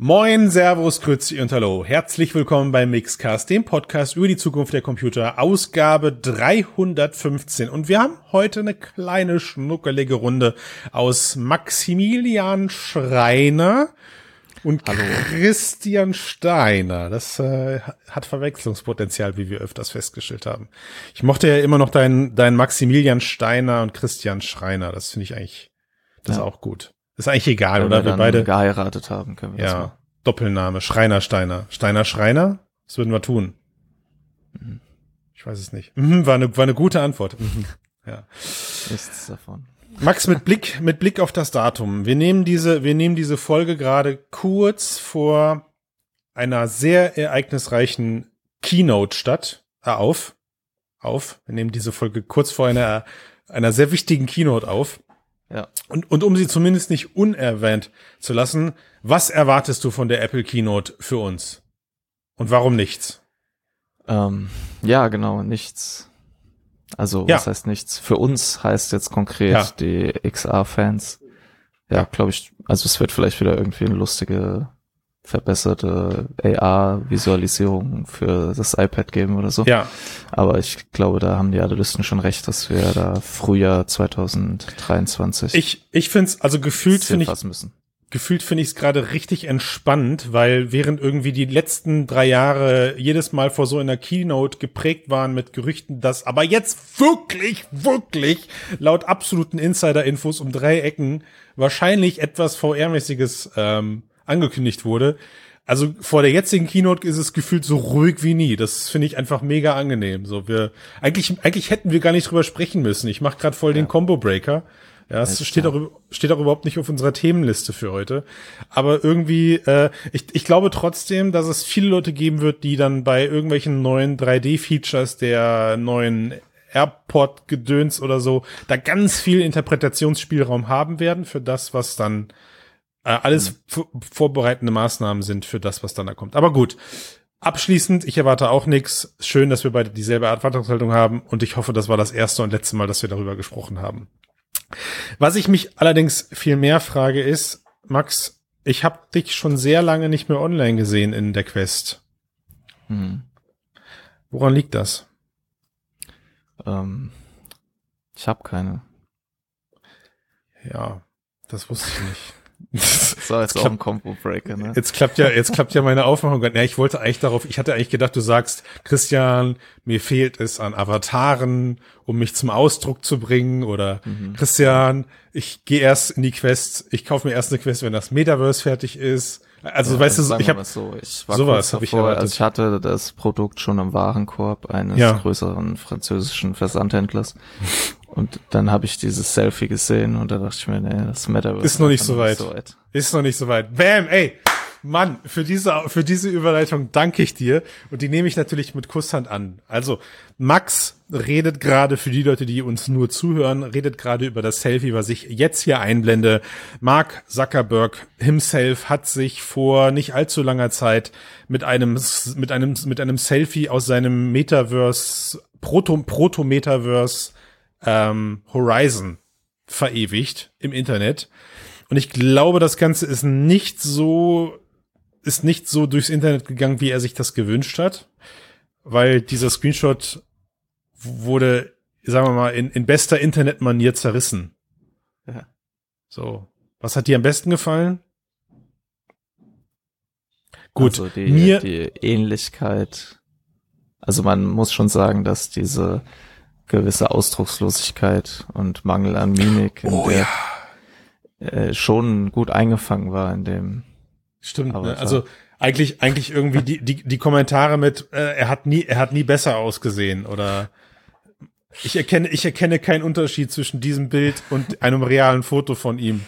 Moin, Servus, Grüezi und Hallo. Herzlich willkommen bei Mixcast, dem Podcast über die Zukunft der Computer, Ausgabe 315. Und wir haben heute eine kleine schnuckelige Runde aus Maximilian Schreiner und Hallo. Christian Steiner. Das äh, hat Verwechslungspotenzial, wie wir öfters festgestellt haben. Ich mochte ja immer noch deinen dein Maximilian Steiner und Christian Schreiner. Das finde ich eigentlich, das ja. ist auch gut. Ist eigentlich egal, Wenn oder? Wir, wir beide geheiratet haben, können wir ja, das machen. Doppelname, Schreiner Steiner. Steiner Schreiner? Was würden wir tun? Mhm. Ich weiß es nicht. Mhm, war, eine, war eine gute Antwort. Mhm. ja. Nichts davon. Max, mit Blick, mit Blick auf das Datum. Wir nehmen diese, wir nehmen diese Folge gerade kurz vor einer sehr ereignisreichen Keynote statt, äh, auf, auf. Wir nehmen diese Folge kurz vor einer, einer sehr wichtigen Keynote auf. Ja. Und, und um sie zumindest nicht unerwähnt zu lassen, was erwartest du von der Apple Keynote für uns? Und warum nichts? Ähm, ja, genau, nichts. Also, ja. was heißt nichts? Für uns heißt jetzt konkret ja. die XR-Fans. Ja, glaube ich, also es wird vielleicht wieder irgendwie eine lustige verbesserte AR-Visualisierung für das iPad geben oder so. Ja. Aber ich glaube, da haben die Analysten schon recht, dass wir da Frühjahr 2023. Ich, ich finde es, also gefühlt finde ich, müssen. gefühlt finde ich es gerade richtig entspannt, weil während irgendwie die letzten drei Jahre jedes Mal vor so einer Keynote geprägt waren mit Gerüchten, dass aber jetzt wirklich, wirklich laut absoluten Insider-Infos um drei Ecken wahrscheinlich etwas VR-mäßiges ähm, angekündigt wurde. Also vor der jetzigen Keynote ist es gefühlt so ruhig wie nie. Das finde ich einfach mega angenehm. So wir eigentlich eigentlich hätten wir gar nicht drüber sprechen müssen. Ich mache gerade voll ja. den Combo Breaker. Ja, es steht auch, steht auch überhaupt nicht auf unserer Themenliste für heute. Aber irgendwie, äh, ich, ich glaube trotzdem, dass es viele Leute geben wird, die dann bei irgendwelchen neuen 3D-Features der neuen AirPod-Gedöns oder so, da ganz viel Interpretationsspielraum haben werden für das, was dann alles mhm. vorbereitende Maßnahmen sind für das, was dann da kommt. Aber gut. Abschließend, ich erwarte auch nichts. Schön, dass wir beide dieselbe Erwartungshaltung haben und ich hoffe, das war das erste und letzte Mal, dass wir darüber gesprochen haben. Was ich mich allerdings viel mehr frage ist, Max, ich habe dich schon sehr lange nicht mehr online gesehen in der Quest. Hm. Woran liegt das? Ähm, ich habe keine. Ja, das wusste ich nicht. So, jetzt, jetzt auch ein Combo-Breaker, ne? Jetzt klappt ja, jetzt klappt ja meine Aufmachung. Ja, ich wollte eigentlich darauf, ich hatte eigentlich gedacht, du sagst, Christian, mir fehlt es an Avataren, um mich zum Ausdruck zu bringen, oder mhm. Christian, ich gehe erst in die Quest, ich kaufe mir erst eine Quest, wenn das Metaverse fertig ist. Also, ja, weißt du, ich habe so, ich war sowas habe ich erwartet. Also ich hatte das Produkt schon im Warenkorb eines ja. größeren französischen Versandhändlers und dann habe ich dieses Selfie gesehen und da dachte ich mir, nee, das Metaverse ist noch nicht so weit. so weit. Ist noch nicht so weit. Bam, ey. Mann, für diese, für diese Überleitung danke ich dir und die nehme ich natürlich mit Kusshand an. Also, Max redet gerade für die Leute, die uns nur zuhören, redet gerade über das Selfie, was ich jetzt hier einblende. Mark Zuckerberg himself hat sich vor nicht allzu langer Zeit mit einem, mit einem, mit einem Selfie aus seinem Metaverse, Proto, Proto-Metaverse ähm, Horizon verewigt im Internet. Und ich glaube, das Ganze ist nicht so, ist nicht so durchs Internet gegangen, wie er sich das gewünscht hat. Weil dieser Screenshot wurde, sagen wir mal, in, in bester Internetmanier zerrissen. Ja. So. Was hat dir am besten gefallen? Gut, also die, mir die Ähnlichkeit. Also man muss schon sagen, dass diese gewisse Ausdruckslosigkeit und Mangel an Mimik, in oh, der ja. äh, schon gut eingefangen war in dem. Stimmt, ne? also eigentlich eigentlich irgendwie die die die Kommentare mit äh, er hat nie er hat nie besser ausgesehen oder ich erkenne ich erkenne keinen Unterschied zwischen diesem Bild und einem realen Foto von ihm.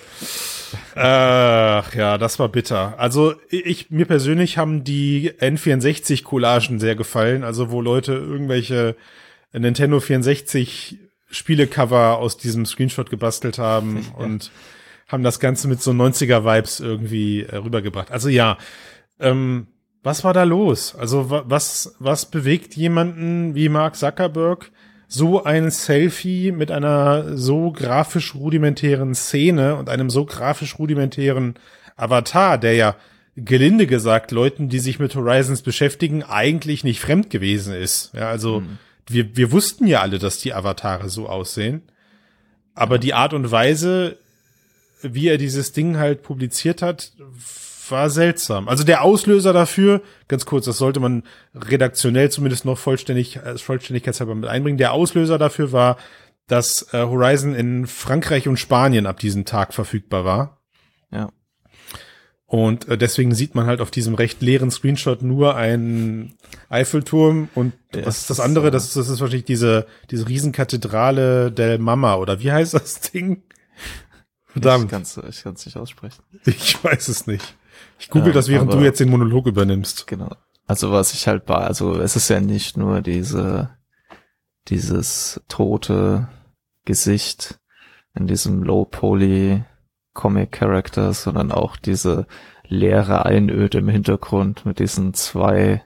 Ach ja, das war bitter. Also ich mir persönlich haben die N64 Collagen sehr gefallen, also wo Leute irgendwelche Nintendo 64 Spielecover aus diesem Screenshot gebastelt haben und haben das Ganze mit so 90er Vibes irgendwie äh, rübergebracht. Also ja, ähm, was war da los? Also was, was bewegt jemanden wie Mark Zuckerberg, so ein Selfie mit einer so grafisch rudimentären Szene und einem so grafisch rudimentären Avatar, der ja gelinde gesagt Leuten, die sich mit Horizons beschäftigen, eigentlich nicht fremd gewesen ist. Ja, also mhm. wir, wir wussten ja alle, dass die Avatare so aussehen. Aber die Art und Weise, wie er dieses Ding halt publiziert hat, war seltsam. Also der Auslöser dafür, ganz kurz, das sollte man redaktionell zumindest noch vollständig, äh, vollständigkeitshalber mit einbringen. Der Auslöser dafür war, dass äh, Horizon in Frankreich und Spanien ab diesem Tag verfügbar war. Ja. Und äh, deswegen sieht man halt auf diesem recht leeren Screenshot nur einen Eiffelturm und ja, was ist das andere? Das ist, das ist wahrscheinlich diese, diese Riesenkathedrale del Mama oder wie heißt das Ding? Verdammt. Ich kann es ich kann's nicht aussprechen. Ich weiß es nicht. Ich google ja, das, während du jetzt den Monolog übernimmst. Genau. Also was ich halt war, also es ist ja nicht nur diese, dieses tote Gesicht in diesem Low Poly Comic Characters, sondern auch diese leere Einöde im Hintergrund mit diesen zwei,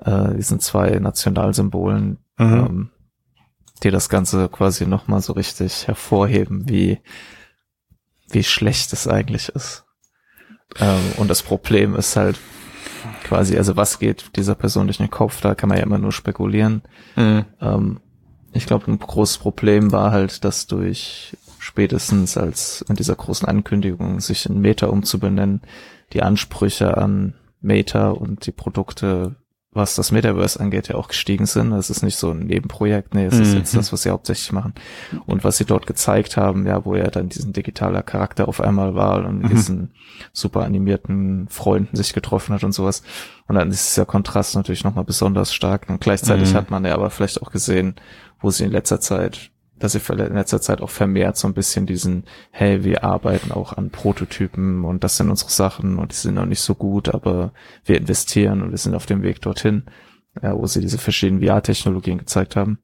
äh, diesen zwei Nationalsymbolen, mhm. ähm, die das Ganze quasi nochmal so richtig hervorheben, wie, wie schlecht es eigentlich ist. Ähm, und das Problem ist halt quasi, also was geht dieser Person durch den Kopf, da kann man ja immer nur spekulieren. Mhm. Ähm, ich glaube, ein großes Problem war halt, dass durch spätestens als in dieser großen Ankündigung, sich in Meta umzubenennen, die Ansprüche an Meta und die Produkte, was das Metaverse angeht, ja auch gestiegen sind. Es ist nicht so ein Nebenprojekt, nee, es mhm. ist jetzt das, was sie hauptsächlich machen. Und was sie dort gezeigt haben, ja, wo ja dann diesen digitaler Charakter auf einmal war und mhm. diesen super animierten Freunden sich getroffen hat und sowas. Und dann ist dieser Kontrast natürlich nochmal besonders stark. Und gleichzeitig mhm. hat man ja aber vielleicht auch gesehen, wo sie in letzter Zeit dass sie in letzter Zeit auch vermehrt so ein bisschen diesen, hey, wir arbeiten auch an Prototypen und das sind unsere Sachen und die sind noch nicht so gut, aber wir investieren und wir sind auf dem Weg dorthin, ja, wo sie diese verschiedenen VR-Technologien gezeigt haben.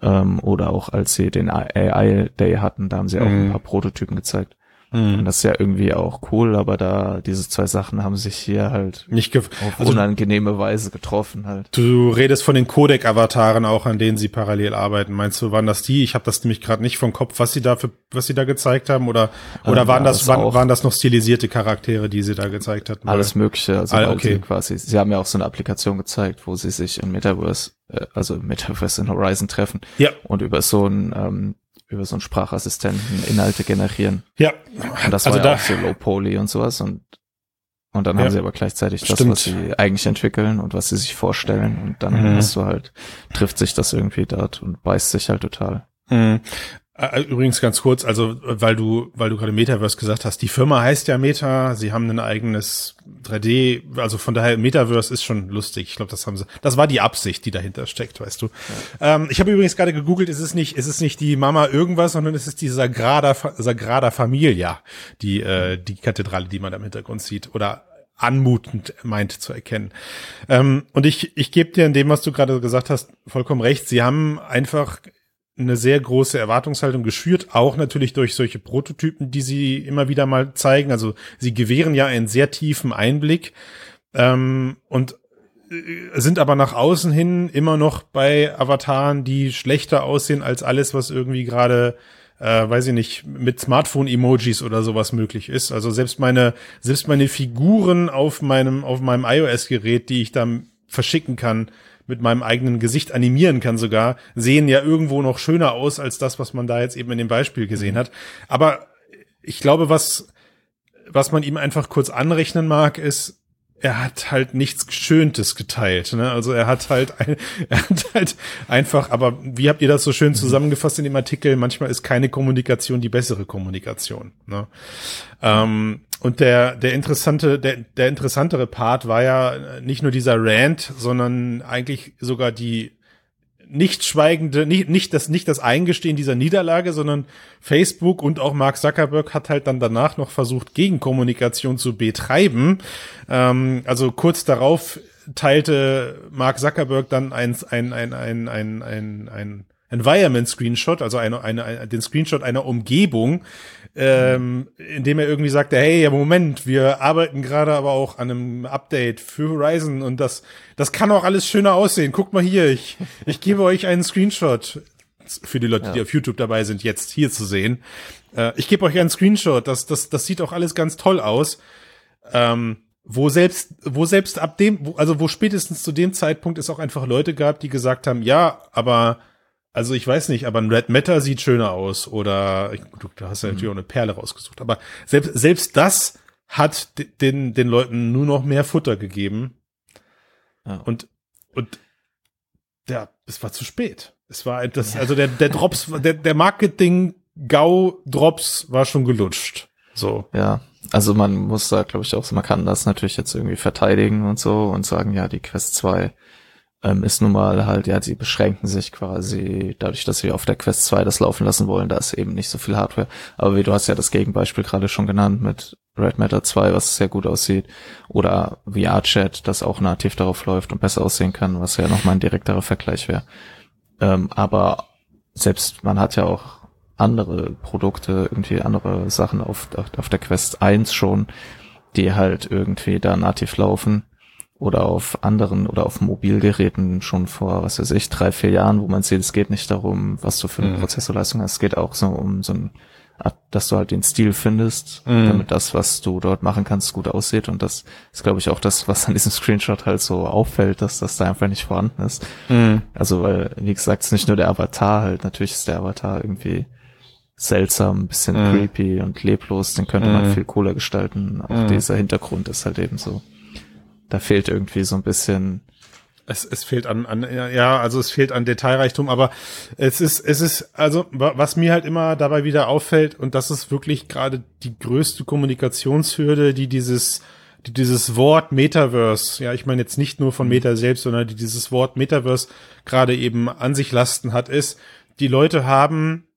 Ähm, oder auch als sie den AI Day hatten, da haben sie auch mhm. ein paar Prototypen gezeigt. Mhm. Das ist ja irgendwie auch cool, aber da diese zwei Sachen haben sich hier halt nicht auf also, unangenehme Weise getroffen halt. Du redest von den Codec-Avataren auch, an denen sie parallel arbeiten. Meinst du, waren das die? Ich habe das nämlich gerade nicht vom Kopf, was sie da für, was sie da gezeigt haben, oder oder ähm, waren das, waren, waren das noch stilisierte Charaktere, die sie da gezeigt hatten? Alles Mögliche, also ah, okay. quasi. Sie haben ja auch so eine Applikation gezeigt, wo sie sich in Metaverse, äh, also Metaverse in Horizon treffen ja. und über so ein ähm, über so einen Sprachassistenten Inhalte generieren. Ja. Und das also war ja auch so Low Poly und sowas und und dann ja. haben sie aber gleichzeitig das, Stimmt. was sie eigentlich entwickeln und was sie sich vorstellen und dann mhm. hast du halt, trifft sich das irgendwie dort und beißt sich halt total. Mhm. Äh, äh, übrigens ganz kurz, also weil du, weil du gerade Metaverse gesagt hast, die Firma heißt ja Meta, sie haben ein eigenes 3D, also von daher Metaverse ist schon lustig. Ich glaube, das haben sie, das war die Absicht, die dahinter steckt, weißt du. Ja. Ähm, ich habe übrigens gerade gegoogelt, es ist nicht, es ist nicht die Mama irgendwas, sondern es ist die Sagrada, Sagrada Familia, die äh, die Kathedrale, die man da im Hintergrund sieht, oder anmutend meint zu erkennen. Ähm, und ich, ich gebe dir in dem, was du gerade gesagt hast, vollkommen recht. Sie haben einfach eine sehr große Erwartungshaltung geschürt, auch natürlich durch solche Prototypen, die sie immer wieder mal zeigen. Also sie gewähren ja einen sehr tiefen Einblick ähm, und äh, sind aber nach außen hin immer noch bei Avataren, die schlechter aussehen als alles, was irgendwie gerade äh, weiß ich nicht, mit Smartphone-Emojis oder sowas möglich ist. Also selbst meine, selbst meine Figuren auf meinem, auf meinem iOS-Gerät, die ich dann verschicken kann, mit meinem eigenen Gesicht animieren kann sogar, sehen ja irgendwo noch schöner aus als das, was man da jetzt eben in dem Beispiel gesehen hat. Aber ich glaube, was, was man ihm einfach kurz anrechnen mag, ist, er hat halt nichts Geschöntes geteilt. Ne? Also er hat halt, ein, er hat halt einfach, aber wie habt ihr das so schön zusammengefasst in dem Artikel? Manchmal ist keine Kommunikation die bessere Kommunikation. Ne? Ähm, und der, der interessante, der, der interessantere Part war ja nicht nur dieser Rant, sondern eigentlich sogar die nicht schweigende, nicht, nicht das, nicht das Eingestehen dieser Niederlage, sondern Facebook und auch Mark Zuckerberg hat halt dann danach noch versucht, Gegenkommunikation zu betreiben. Ähm, also kurz darauf teilte Mark Zuckerberg dann ein, ein, ein, ein, ein, ein, ein Environment Screenshot, also eine, eine, eine, den Screenshot einer Umgebung, ähm, indem er irgendwie sagte, hey, ja, Moment, wir arbeiten gerade aber auch an einem Update für Horizon und das, das kann auch alles schöner aussehen. Guckt mal hier, ich, ich gebe euch einen Screenshot für die Leute, ja. die auf YouTube dabei sind, jetzt hier zu sehen. Äh, ich gebe euch einen Screenshot, das, das, das sieht auch alles ganz toll aus. Ähm, wo selbst, wo selbst ab dem, wo, also wo spätestens zu dem Zeitpunkt es auch einfach Leute gab, die gesagt haben, ja, aber also ich weiß nicht, aber ein Red Matter sieht schöner aus oder du, du hast ja mhm. natürlich auch eine Perle rausgesucht, aber selbst selbst das hat den den Leuten nur noch mehr Futter gegeben ja. und und ja, es war zu spät. Es war etwas, also der der Drops, der der Marketing Gau Drops war schon gelutscht. So. Ja, also man muss da, glaube ich, auch, man kann das natürlich jetzt irgendwie verteidigen und so und sagen, ja, die Quest 2 ähm, ist nun mal halt, ja, sie beschränken sich quasi dadurch, dass sie auf der Quest 2 das laufen lassen wollen, da ist eben nicht so viel Hardware. Aber wie du hast ja das Gegenbeispiel gerade schon genannt mit Red Matter 2, was sehr gut aussieht, oder VR-Chat, das auch nativ darauf läuft und besser aussehen kann, was ja nochmal ein direkterer Vergleich wäre. Ähm, aber selbst, man hat ja auch andere Produkte, irgendwie andere Sachen auf, auf der Quest 1 schon, die halt irgendwie da nativ laufen oder auf anderen oder auf Mobilgeräten schon vor, was weiß ich, drei, vier Jahren, wo man sieht, es geht nicht darum, was du für eine mhm. Prozessorleistung hast, es geht auch so um so ein, dass du halt den Stil findest, mhm. damit das, was du dort machen kannst, gut aussieht und das ist, glaube ich, auch das, was an diesem Screenshot halt so auffällt, dass das da einfach nicht vorhanden ist. Mhm. Also, weil, wie gesagt, es ist nicht nur der Avatar halt, natürlich ist der Avatar irgendwie seltsam, ein bisschen mhm. creepy und leblos, den könnte mhm. man viel cooler gestalten. Auch mhm. dieser Hintergrund ist halt eben so. Da fehlt irgendwie so ein bisschen. Es, es fehlt an, an, ja, also es fehlt an Detailreichtum, aber es ist, es ist, also, was mir halt immer dabei wieder auffällt, und das ist wirklich gerade die größte Kommunikationshürde, die dieses, die dieses Wort Metaverse, ja, ich meine jetzt nicht nur von mhm. Meta selbst, sondern die dieses Wort Metaverse gerade eben an sich lasten hat, ist, die Leute haben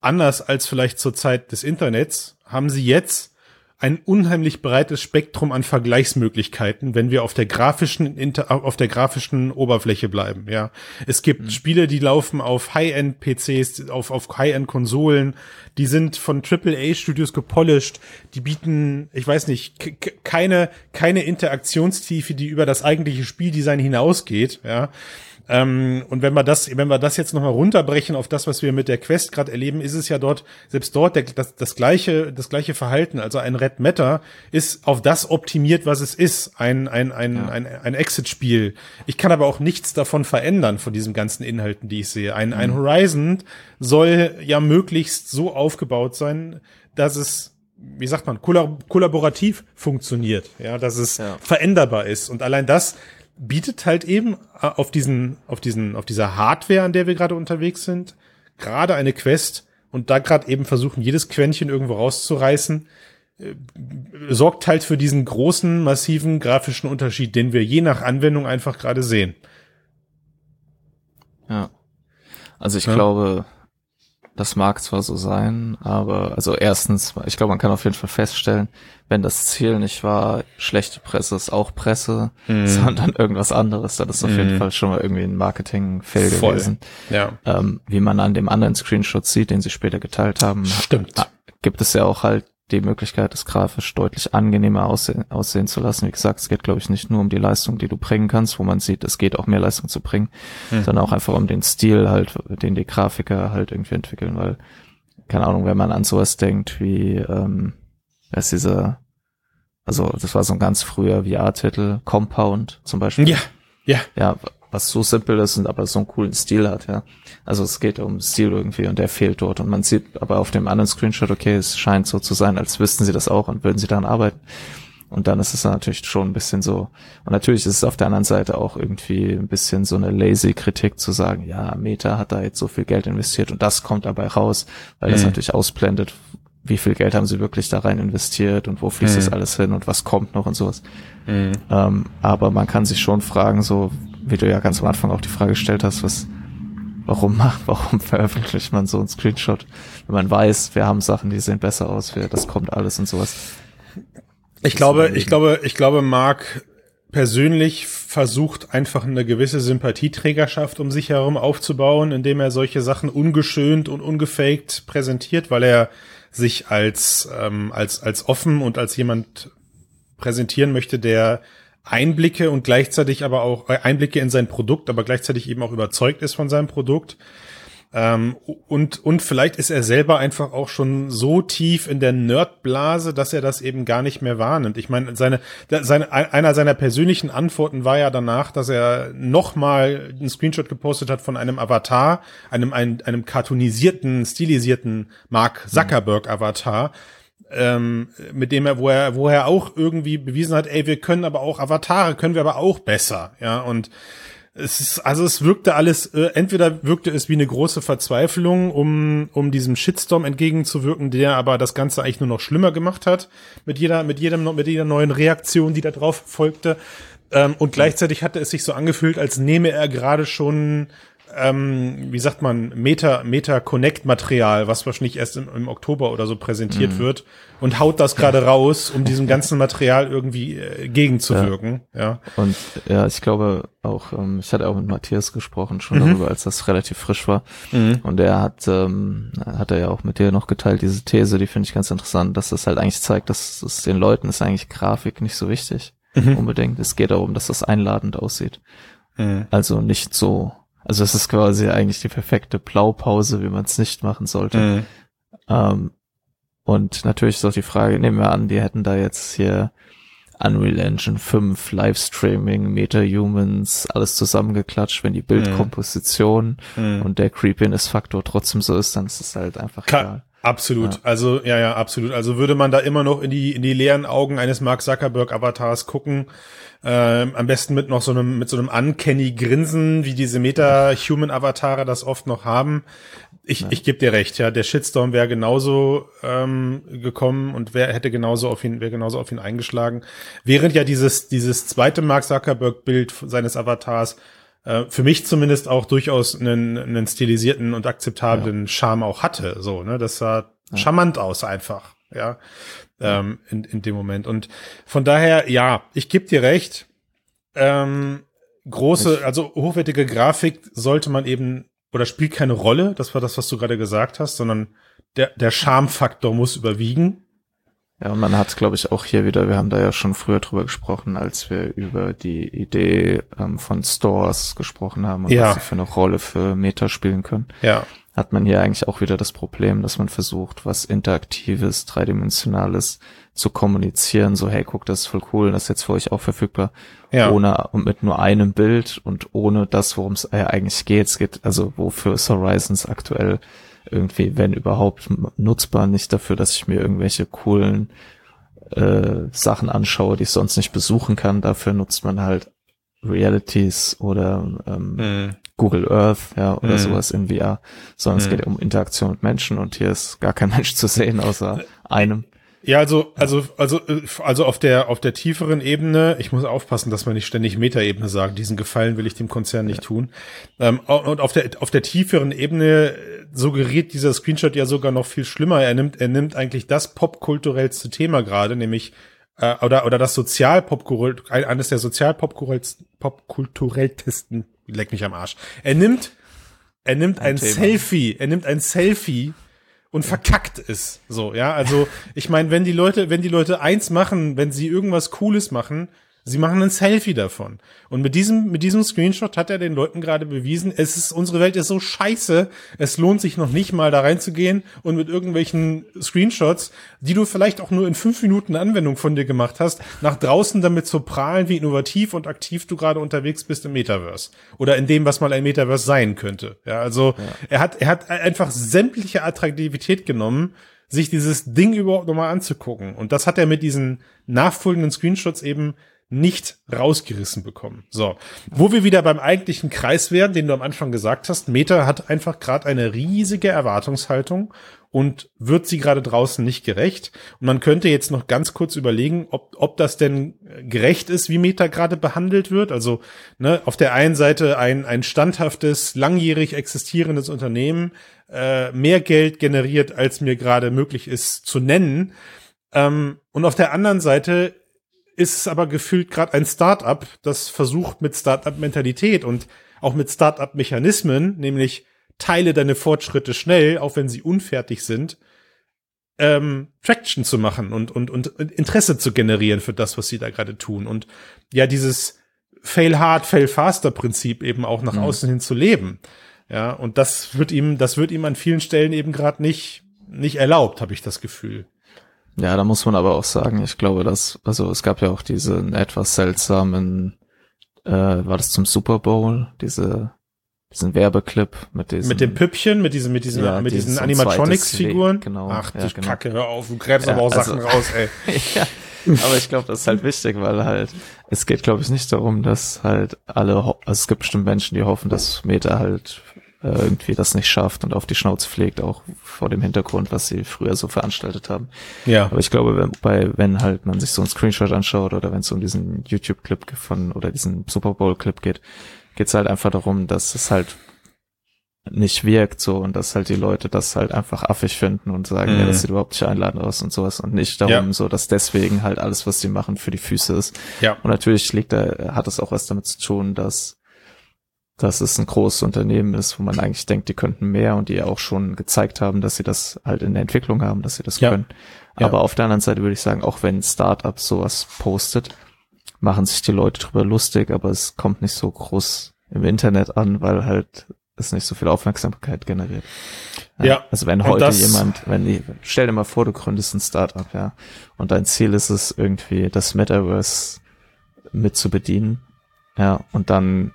anders als vielleicht zur Zeit des Internets, haben sie jetzt ein unheimlich breites Spektrum an Vergleichsmöglichkeiten, wenn wir auf der grafischen auf der grafischen Oberfläche bleiben. Ja, es gibt mhm. Spiele, die laufen auf High-End PCs, auf auf High-End Konsolen, die sind von AAA Studios gepolished, die bieten, ich weiß nicht, keine keine Interaktionstiefe, die über das eigentliche Spieldesign hinausgeht. Ja, ähm, und wenn wir das, wenn wir das jetzt nochmal runterbrechen auf das, was wir mit der Quest gerade erleben, ist es ja dort, selbst dort der, das, das gleiche, das gleiche Verhalten. Also ein Red Matter ist auf das optimiert, was es ist. Ein, ein, ein, ja. ein, ein Exit-Spiel. Ich kann aber auch nichts davon verändern von diesen ganzen Inhalten, die ich sehe. Ein, mhm. ein Horizon soll ja möglichst so aufgebaut sein, dass es wie sagt man, kollaborativ funktioniert, ja, dass es ja. veränderbar ist. Und allein das bietet halt eben äh, auf diesen, auf diesen, auf dieser Hardware, an der wir gerade unterwegs sind, gerade eine Quest und da gerade eben versuchen, jedes Quäntchen irgendwo rauszureißen, äh, sorgt halt für diesen großen, massiven grafischen Unterschied, den wir je nach Anwendung einfach gerade sehen. Ja. Also ich ja. glaube, das mag zwar so sein, aber also erstens, ich glaube, man kann auf jeden Fall feststellen, wenn das Ziel nicht war, schlechte Presse ist auch Presse, mm. sondern irgendwas anderes, dann ist auf mm. jeden mhm. Fall schon mal irgendwie ein Marketing-Fail gewesen. Ja. Ähm, wie man an dem anderen Screenshot sieht, den sie später geteilt haben, Stimmt. gibt es ja auch halt die Möglichkeit, das grafisch deutlich angenehmer aussehen, aussehen zu lassen. Wie gesagt, es geht, glaube ich, nicht nur um die Leistung, die du bringen kannst, wo man sieht, es geht auch mehr Leistung zu bringen, mhm. sondern auch einfach um den Stil halt, den die Grafiker halt irgendwie entwickeln, weil, keine Ahnung, wenn man an sowas denkt wie, ähm, ist dieser, also das war so ein ganz früher VR-Titel, Compound zum Beispiel. Ja, ja. Ja, was so simpel ist und aber so einen coolen Stil hat, ja. Also es geht um Stil irgendwie und der fehlt dort und man sieht aber auf dem anderen Screenshot, okay, es scheint so zu sein, als wüssten sie das auch und würden sie daran arbeiten. Und dann ist es natürlich schon ein bisschen so, und natürlich ist es auf der anderen Seite auch irgendwie ein bisschen so eine lazy Kritik zu sagen, ja, Meta hat da jetzt so viel Geld investiert und das kommt dabei raus, weil mhm. das natürlich ausblendet, wie viel Geld haben sie wirklich da rein investiert und wo fließt mhm. das alles hin und was kommt noch und sowas. Mhm. Ähm, aber man kann sich schon fragen, so wie du ja ganz am Anfang auch die Frage gestellt hast, was, warum macht, warum veröffentlicht man so einen Screenshot, wenn man weiß, wir haben Sachen, die sehen besser aus, wir, das kommt alles und sowas. Ich glaube, ich glaube, ich glaube, Mark persönlich versucht einfach eine gewisse Sympathieträgerschaft um sich herum aufzubauen, indem er solche Sachen ungeschönt und ungefaked präsentiert, weil er sich als ähm, als als offen und als jemand präsentieren möchte, der Einblicke und gleichzeitig aber auch äh, Einblicke in sein Produkt, aber gleichzeitig eben auch überzeugt ist von seinem Produkt. Ähm, und, und vielleicht ist er selber einfach auch schon so tief in der Nerdblase, dass er das eben gar nicht mehr wahrnimmt. Ich meine, seine, seine, einer seiner persönlichen Antworten war ja danach, dass er nochmal einen Screenshot gepostet hat von einem Avatar, einem, einem, einem cartoonisierten, stilisierten Mark Zuckerberg Avatar, ähm, mit dem er, wo er, wo er auch irgendwie bewiesen hat, ey, wir können aber auch Avatare, können wir aber auch besser, ja, und es ist, also es wirkte alles, äh, entweder wirkte es wie eine große Verzweiflung, um, um diesem Shitstorm entgegenzuwirken, der aber das Ganze eigentlich nur noch schlimmer gemacht hat, mit jeder, mit jedem, mit jeder neuen Reaktion, die da drauf folgte. Ähm, und gleichzeitig hatte es sich so angefühlt, als nehme er gerade schon ähm, wie sagt man, Meta, Meta Connect Material, was wahrscheinlich erst im, im Oktober oder so präsentiert mhm. wird und haut das gerade raus, um diesem ganzen Material irgendwie äh, gegenzuwirken. Ja. ja. Und ja, ich glaube auch, ähm, ich hatte auch mit Matthias gesprochen schon mhm. darüber, als das relativ frisch war. Mhm. Und er hat, ähm, hat er ja auch mit dir noch geteilt, diese These, die finde ich ganz interessant, dass das halt eigentlich zeigt, dass es den Leuten ist eigentlich Grafik nicht so wichtig. Mhm. Unbedingt. Es geht darum, dass das einladend aussieht. Mhm. Also nicht so also es ist quasi eigentlich die perfekte Blaupause, wie man es nicht machen sollte. Mhm. Ähm, und natürlich ist auch die Frage, nehmen wir an, die hätten da jetzt hier Unreal Engine 5, Livestreaming, Meta-Humans, alles zusammengeklatscht, wenn die Bildkomposition mhm. und der Creepiness-Faktor trotzdem so ist, dann ist es halt einfach Ka egal. Absolut. Ja. Also, ja, ja, absolut. Also würde man da immer noch in die, in die leeren Augen eines Mark Zuckerberg Avatars gucken, ähm, am besten mit noch so einem, mit so einem uncanny Grinsen, wie diese Meta-Human-Avatare das oft noch haben. Ich, ja. ich gebe dir recht, ja, der Shitstorm wäre genauso ähm, gekommen und wer hätte genauso auf ihn, wäre genauso auf ihn eingeschlagen. Während ja dieses, dieses zweite Mark Zuckerberg-Bild seines Avatars äh, für mich zumindest auch durchaus einen, einen stilisierten und akzeptablen ja. Charme auch hatte. So, ne? Das sah ja. charmant aus einfach, ja ähm, in, in dem Moment. Und von daher, ja, ich gebe dir recht. Ähm, große, also hochwertige Grafik sollte man eben oder spielt keine Rolle. Das war das, was du gerade gesagt hast, sondern der, der Charmfaktor muss überwiegen. Ja, und man hat, glaube ich, auch hier wieder, wir haben da ja schon früher drüber gesprochen, als wir über die Idee ähm, von Stores gesprochen haben und ja. was sie für eine Rolle für Meta spielen können. Ja hat man hier eigentlich auch wieder das Problem, dass man versucht, was Interaktives, Dreidimensionales zu kommunizieren. So, hey, guck, das ist voll cool, das ist jetzt für euch auch verfügbar. Ja. Ohne und mit nur einem Bild und ohne das, worum es äh, eigentlich geht. Es geht, also wofür ist Horizons aktuell irgendwie, wenn überhaupt, nutzbar, nicht dafür, dass ich mir irgendwelche coolen äh, Sachen anschaue, die ich sonst nicht besuchen kann. Dafür nutzt man halt Realities oder ähm, mhm. Google Earth, ja, oder mhm. sowas in VR, sondern mhm. es geht um Interaktion mit Menschen und hier ist gar kein Mensch zu sehen außer einem. Ja, also, also, also, also auf der, auf der tieferen Ebene, ich muss aufpassen, dass man nicht ständig Metaebene sagen, diesen Gefallen will ich dem Konzern nicht tun. Ähm, und auf der, auf der tieferen Ebene suggeriert dieser Screenshot ja sogar noch viel schlimmer. Er nimmt, er nimmt eigentlich das popkulturellste Thema gerade, nämlich äh, oder oder das Sozialpopkulturell eines der Sozialpopkulturelltesten leck mich am Arsch. Er nimmt, er nimmt ein, ein Selfie, er nimmt ein Selfie und verkackt es. So, ja. Also, ich meine, wenn die Leute, wenn die Leute eins machen, wenn sie irgendwas Cooles machen, Sie machen ein Selfie davon. Und mit diesem, mit diesem Screenshot hat er den Leuten gerade bewiesen, es ist, unsere Welt ist so scheiße, es lohnt sich noch nicht mal da reinzugehen und mit irgendwelchen Screenshots, die du vielleicht auch nur in fünf Minuten Anwendung von dir gemacht hast, nach draußen damit zu prahlen, wie innovativ und aktiv du gerade unterwegs bist im Metaverse. Oder in dem, was mal ein Metaverse sein könnte. Ja, also, ja. er hat, er hat einfach sämtliche Attraktivität genommen, sich dieses Ding überhaupt nochmal anzugucken. Und das hat er mit diesen nachfolgenden Screenshots eben nicht rausgerissen bekommen. So, wo wir wieder beim eigentlichen Kreis werden, den du am Anfang gesagt hast, Meta hat einfach gerade eine riesige Erwartungshaltung und wird sie gerade draußen nicht gerecht. Und man könnte jetzt noch ganz kurz überlegen, ob, ob das denn gerecht ist, wie Meta gerade behandelt wird. Also ne, auf der einen Seite ein, ein standhaftes, langjährig existierendes Unternehmen, äh, mehr Geld generiert, als mir gerade möglich ist zu nennen. Ähm, und auf der anderen Seite ist es aber gefühlt gerade ein Startup, das versucht mit Startup-Mentalität und auch mit Startup-Mechanismen, nämlich teile deine Fortschritte schnell, auch wenn sie unfertig sind, ähm, Traction zu machen und, und, und Interesse zu generieren für das, was sie da gerade tun. Und ja, dieses Fail hard, fail faster Prinzip eben auch nach mhm. außen hin zu leben. Ja, und das wird ihm, das wird ihm an vielen Stellen eben gerade nicht, nicht erlaubt, habe ich das Gefühl. Ja, da muss man aber auch sagen, ich glaube, dass, also es gab ja auch diesen etwas seltsamen, äh, war das zum Super Bowl, diese, diesen Werbeclip mit diesem. Mit dem Püppchen, mit diesen, mit diesen, ja, mit diesen Animatronics-Figuren. Genau. Ach, du ja, genau. Kacke, hör auf, du gräbst ja, aber auch also, Sachen raus, ey. ja. Aber ich glaube, das ist halt wichtig, weil halt, es geht, glaube ich, nicht darum, dass halt alle, also es gibt bestimmt Menschen, die hoffen, dass Meta halt irgendwie das nicht schafft und auf die Schnauze pflegt, auch vor dem Hintergrund, was sie früher so veranstaltet haben. Ja. Aber ich glaube, wenn, bei, wenn halt man sich so einen Screenshot anschaut oder wenn es um diesen YouTube-Clip von oder diesen Super Bowl-Clip geht, geht es halt einfach darum, dass es halt nicht wirkt so und dass halt die Leute das halt einfach affig finden und sagen, mhm. ja, das sieht überhaupt nicht einladend aus und sowas und nicht darum ja. so, dass deswegen halt alles, was sie machen, für die Füße ist. Ja. Und natürlich liegt da, hat es auch was damit zu tun, dass dass es ein großes Unternehmen ist, wo man eigentlich denkt, die könnten mehr und die ja auch schon gezeigt haben, dass sie das halt in der Entwicklung haben, dass sie das ja. können. Aber ja. auf der anderen Seite würde ich sagen, auch wenn Startup sowas postet, machen sich die Leute drüber lustig, aber es kommt nicht so groß im Internet an, weil halt es nicht so viel Aufmerksamkeit generiert. Ja. ja. Also wenn heute jemand, wenn die, stell dir mal vor, du gründest ein Startup, ja, und dein Ziel ist es irgendwie, das Metaverse mit zu bedienen, ja, und dann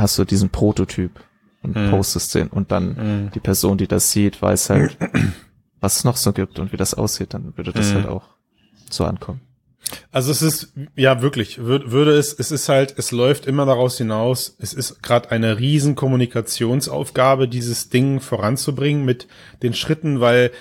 hast du diesen Prototyp und mhm. postest den und dann mhm. die Person, die das sieht, weiß halt, was es noch so gibt und wie das aussieht, dann würde das mhm. halt auch so ankommen. Also es ist, ja wirklich, würde es, es ist halt, es läuft immer daraus hinaus, es ist gerade eine riesen Kommunikationsaufgabe, dieses Ding voranzubringen mit den Schritten, weil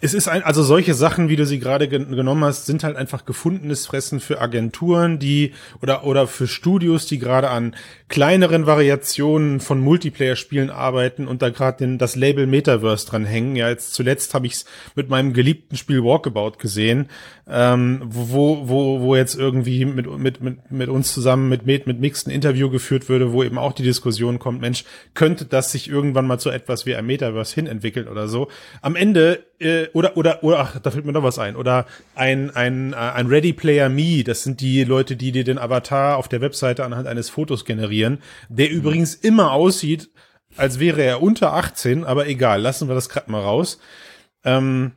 es ist ein, also solche Sachen, wie du sie gerade genommen hast, sind halt einfach gefundenes Fressen für Agenturen, die oder oder für Studios, die gerade an kleineren Variationen von Multiplayer-Spielen arbeiten und da gerade das Label Metaverse dran hängen. Ja, jetzt zuletzt habe ich es mit meinem geliebten Spiel Walkabout gesehen, ähm, wo wo wo jetzt irgendwie mit mit mit mit uns zusammen mit mit mit Mix ein Interview geführt würde, wo eben auch die Diskussion kommt, Mensch, könnte das sich irgendwann mal zu etwas wie ein Metaverse hin entwickeln oder so? Am Ende äh, oder oder oder ach, da fällt mir noch was ein oder ein ein äh, ein Ready Player Me, das sind die Leute, die dir den Avatar auf der Webseite anhand eines Fotos generieren, der mhm. übrigens immer aussieht, als wäre er unter 18, aber egal, lassen wir das gerade mal raus. Ähm,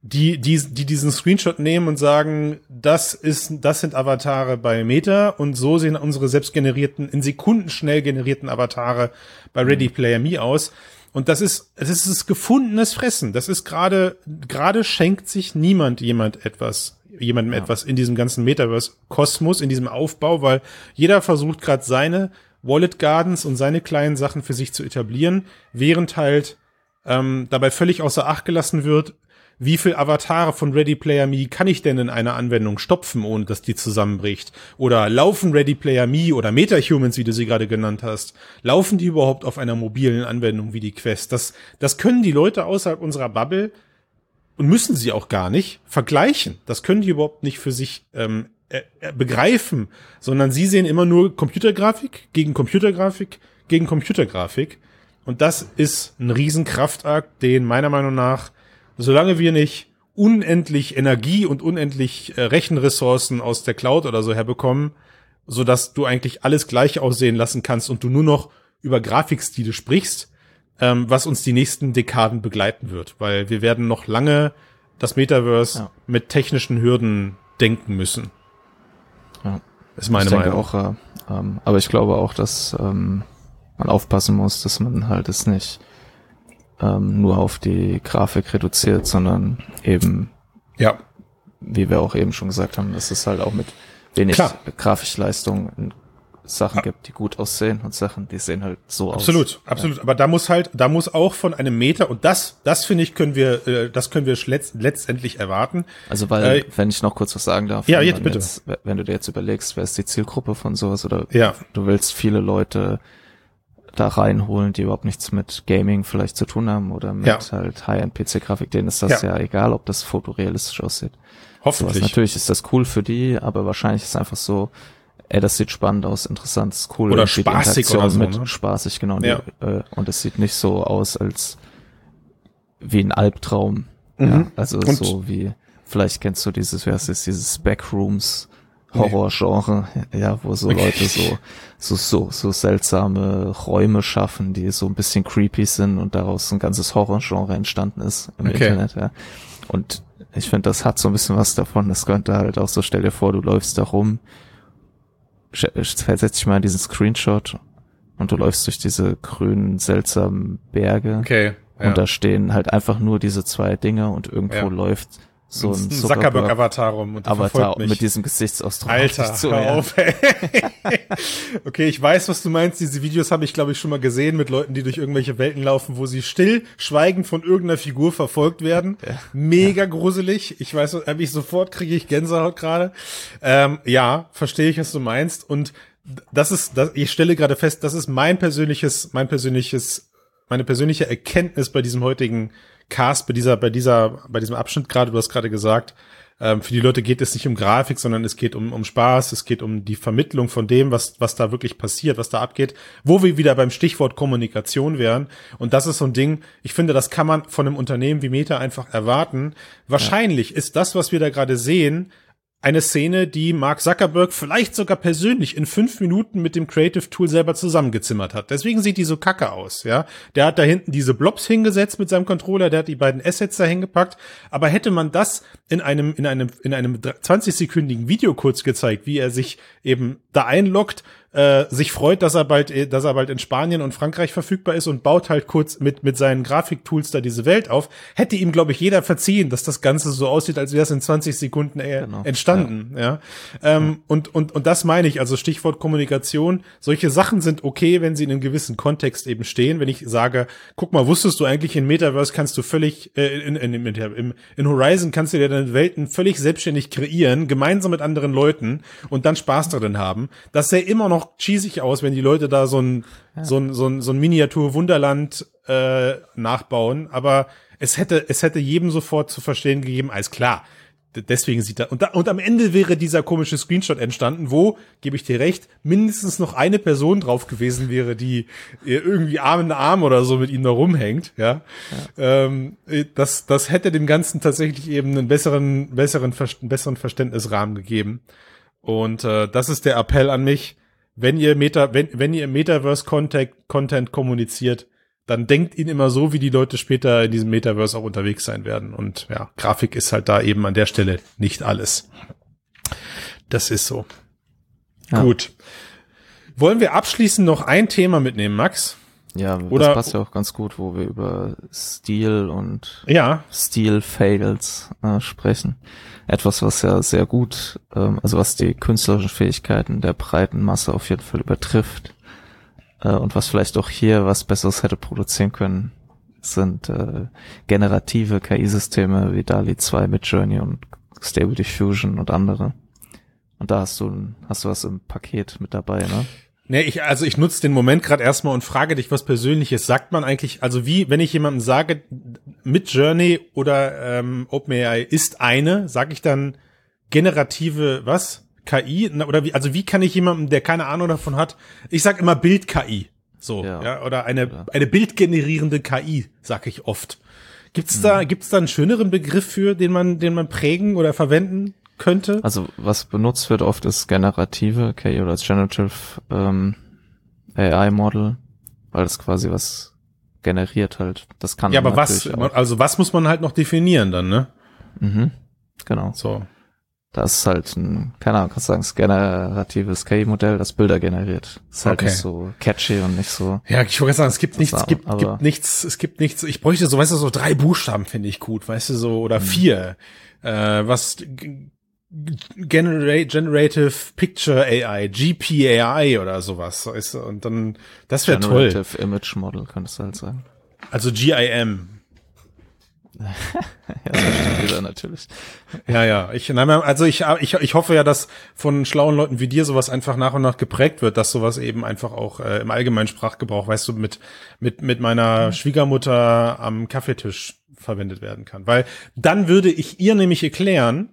die, die, die diesen Screenshot nehmen und sagen, das ist, das sind Avatare bei Meta und so sehen unsere selbst generierten, in Sekunden schnell generierten Avatare bei Ready mhm. Player Me aus. Und das ist, das ist das gefundenes Fressen. Das ist gerade, gerade schenkt sich niemand jemand etwas, jemandem ja. etwas in diesem ganzen Metaverse-Kosmos, in diesem Aufbau, weil jeder versucht gerade seine Wallet Gardens und seine kleinen Sachen für sich zu etablieren, während halt ähm, dabei völlig außer Acht gelassen wird, wie viel Avatare von Ready Player Me kann ich denn in einer Anwendung stopfen, ohne dass die zusammenbricht? Oder laufen Ready Player Me oder Metahumans, wie du sie gerade genannt hast, laufen die überhaupt auf einer mobilen Anwendung wie die Quest? Das, das können die Leute außerhalb unserer Bubble und müssen sie auch gar nicht vergleichen. Das können die überhaupt nicht für sich ähm, äh, äh, begreifen, sondern sie sehen immer nur Computergrafik gegen Computergrafik gegen Computergrafik. Und das ist ein Riesenkraftakt, den meiner Meinung nach solange wir nicht unendlich Energie und unendlich äh, Rechenressourcen aus der Cloud oder so herbekommen, so dass du eigentlich alles gleich aussehen lassen kannst und du nur noch über Grafikstile sprichst, ähm, was uns die nächsten Dekaden begleiten wird, weil wir werden noch lange das Metaverse ja. mit technischen Hürden denken müssen. Ja. Ist meine ich Meinung. Auch, äh, ähm, aber ich glaube auch, dass ähm, man aufpassen muss, dass man halt es nicht ähm, nur auf die Grafik reduziert, sondern eben, ja, wie wir auch eben schon gesagt haben, dass es halt auch mit wenig Klar. Grafikleistung Sachen gibt, die gut aussehen und Sachen, die sehen halt so absolut, aus. Absolut, absolut. Aber da muss halt, da muss auch von einem Meter und das, das finde ich, können wir, äh, das können wir letzt, letztendlich erwarten. Also weil, äh, wenn ich noch kurz was sagen darf, ja, jetzt bitte. Jetzt, wenn du dir jetzt überlegst, wer ist die Zielgruppe von sowas oder ja. du willst viele Leute da reinholen, die überhaupt nichts mit Gaming vielleicht zu tun haben oder mit ja. halt High-End-PC-Grafik, denen ist das ja. ja. egal, ob das fotorealistisch aussieht. Hoffentlich. So, natürlich ist das cool für die, aber wahrscheinlich ist es einfach so, ey, das sieht spannend aus, interessant, ist cool. Oder spaßig oder so, mit, ne? Spaßig, genau. Ja. Die, äh, und es sieht nicht so aus, als wie ein Albtraum. Mhm. Ja, also und so wie, vielleicht kennst du dieses, wie heißt es, dieses Backrooms Horrorgenre, ja, wo so Leute so, so, so, so seltsame Räume schaffen, die so ein bisschen creepy sind und daraus ein ganzes Horrorgenre entstanden ist im okay. Internet, ja. Und ich finde, das hat so ein bisschen was davon. Das könnte halt auch so, stell dir vor, du läufst da rum, setz dich mal in diesen Screenshot und du läufst durch diese grünen, seltsamen Berge. Okay. Ja. Und da stehen halt einfach nur diese zwei Dinge und irgendwo ja. läuft so ein, ein Zuckerberg-Avatar rum und Avatar mit diesem Gesichtsausdruck. Alter, zu, hör auf, ey. okay, ich weiß, was du meinst. Diese Videos habe ich, glaube ich, schon mal gesehen mit Leuten, die durch irgendwelche Welten laufen, wo sie still, schweigend von irgendeiner Figur verfolgt werden. Ja. Mega ja. gruselig. Ich weiß, hab ich sofort kriege ich Gänsehaut gerade. Ähm, ja, verstehe ich, was du meinst. Und das ist, das, ich stelle gerade fest, das ist mein persönliches, mein persönliches, meine persönliche Erkenntnis bei diesem heutigen Cast bei dieser, bei dieser, bei diesem Abschnitt gerade, du hast gerade gesagt, ähm, für die Leute geht es nicht um Grafik, sondern es geht um, um Spaß, es geht um die Vermittlung von dem, was, was da wirklich passiert, was da abgeht, wo wir wieder beim Stichwort Kommunikation wären. Und das ist so ein Ding, ich finde, das kann man von einem Unternehmen wie Meta einfach erwarten. Wahrscheinlich ja. ist das, was wir da gerade sehen, eine Szene, die Mark Zuckerberg vielleicht sogar persönlich in fünf Minuten mit dem Creative Tool selber zusammengezimmert hat. Deswegen sieht die so kacke aus, ja. Der hat da hinten diese Blobs hingesetzt mit seinem Controller, der hat die beiden Assets da hingepackt. Aber hätte man das in einem, in einem, in einem 20-sekündigen Video kurz gezeigt, wie er sich eben da einloggt, äh, sich freut, dass er bald, äh, dass er bald in Spanien und Frankreich verfügbar ist und baut halt kurz mit mit seinen Grafiktools da diese Welt auf, hätte ihm glaube ich jeder verziehen, dass das Ganze so aussieht, als wäre es in 20 Sekunden äh, genau. entstanden, ja. ja. Ähm, ja. Und und und das meine ich, also Stichwort Kommunikation. Solche Sachen sind okay, wenn sie in einem gewissen Kontext eben stehen. Wenn ich sage, guck mal, wusstest du eigentlich in Metaverse kannst du völlig äh, in, in, in, in, Horizon kannst du dir deine Welten völlig selbstständig kreieren, gemeinsam mit anderen Leuten und dann Spaß darin haben. Das sähe immer noch noch cheesig aus, wenn die Leute da so ein, ja. so ein, so ein, so ein Miniatur-Wunderland äh, nachbauen. Aber es hätte, es hätte jedem sofort zu verstehen gegeben, als klar. Deswegen sieht er, und, da, und am Ende wäre dieser komische Screenshot entstanden, wo, gebe ich dir recht, mindestens noch eine Person drauf gewesen wäre, die irgendwie Arm in Arm oder so mit ihm da rumhängt, ja. ja. Ähm, das, das hätte dem Ganzen tatsächlich eben einen besseren, besseren, einen besseren Verständnisrahmen gegeben. Und äh, das ist der Appell an mich wenn ihr Meta, wenn, wenn ihr Metaverse Content, Content kommuniziert, dann denkt ihn immer so, wie die Leute später in diesem Metaverse auch unterwegs sein werden. Und ja, Grafik ist halt da eben an der Stelle nicht alles. Das ist so. Ja. Gut. Wollen wir abschließend noch ein Thema mitnehmen, Max? Ja, Oder, das passt ja auch ganz gut, wo wir über Stil und ja. Stil-Fails äh, sprechen. Etwas, was ja sehr gut, ähm, also was die künstlerischen Fähigkeiten der breiten Masse auf jeden Fall übertrifft. Äh, und was vielleicht auch hier was Besseres hätte produzieren können, sind äh, generative KI-Systeme wie DALI 2 mit Journey und Stable Diffusion und andere. Und da hast du, hast du was im Paket mit dabei, ne? Nee, ich, also ich nutze den Moment gerade erstmal und frage dich was Persönliches. Sagt man eigentlich, also wie, wenn ich jemandem sage, mit Journey oder ähm, OpenAI ist eine, sage ich dann generative, was? KI? Oder wie, also wie kann ich jemandem, der keine Ahnung davon hat, ich sag immer Bild-KI. So, ja. ja, oder eine, ja. eine bildgenerierende KI, sag ich oft. Gibt's mhm. da, gibt's da einen schöneren Begriff für, den man, den man prägen oder verwenden könnte. Also was benutzt wird oft ist generative KI oder als Generative ähm, AI Model, weil das quasi was generiert halt. Das kann Ja, aber was, auch. also was muss man halt noch definieren dann, ne? Mhm. Genau. So. Das ist halt ein, keine Ahnung, kannst du sagen, das generatives KI-Modell, das Bilder generiert. Das ist halt okay. nicht so catchy und nicht so. Ja, ich wollte sagen, es gibt nichts, es gibt, gibt nichts, es gibt nichts, ich bräuchte so, weißt du, so drei Buchstaben finde ich gut, weißt du, so, oder mhm. vier, äh, was Generate, Generative Picture AI, GPAI oder sowas. Und dann, das wäre toll. Generative Image Model, könntest du halt sagen. Also GIM. ja, das stimmt wieder natürlich. Ja, ja. Ich, also ich, ich, ich hoffe ja, dass von schlauen Leuten wie dir sowas einfach nach und nach geprägt wird, dass sowas eben einfach auch äh, im allgemeinen Sprachgebrauch, weißt du, mit, mit, mit meiner Schwiegermutter am Kaffeetisch verwendet werden kann. Weil dann würde ich ihr nämlich erklären,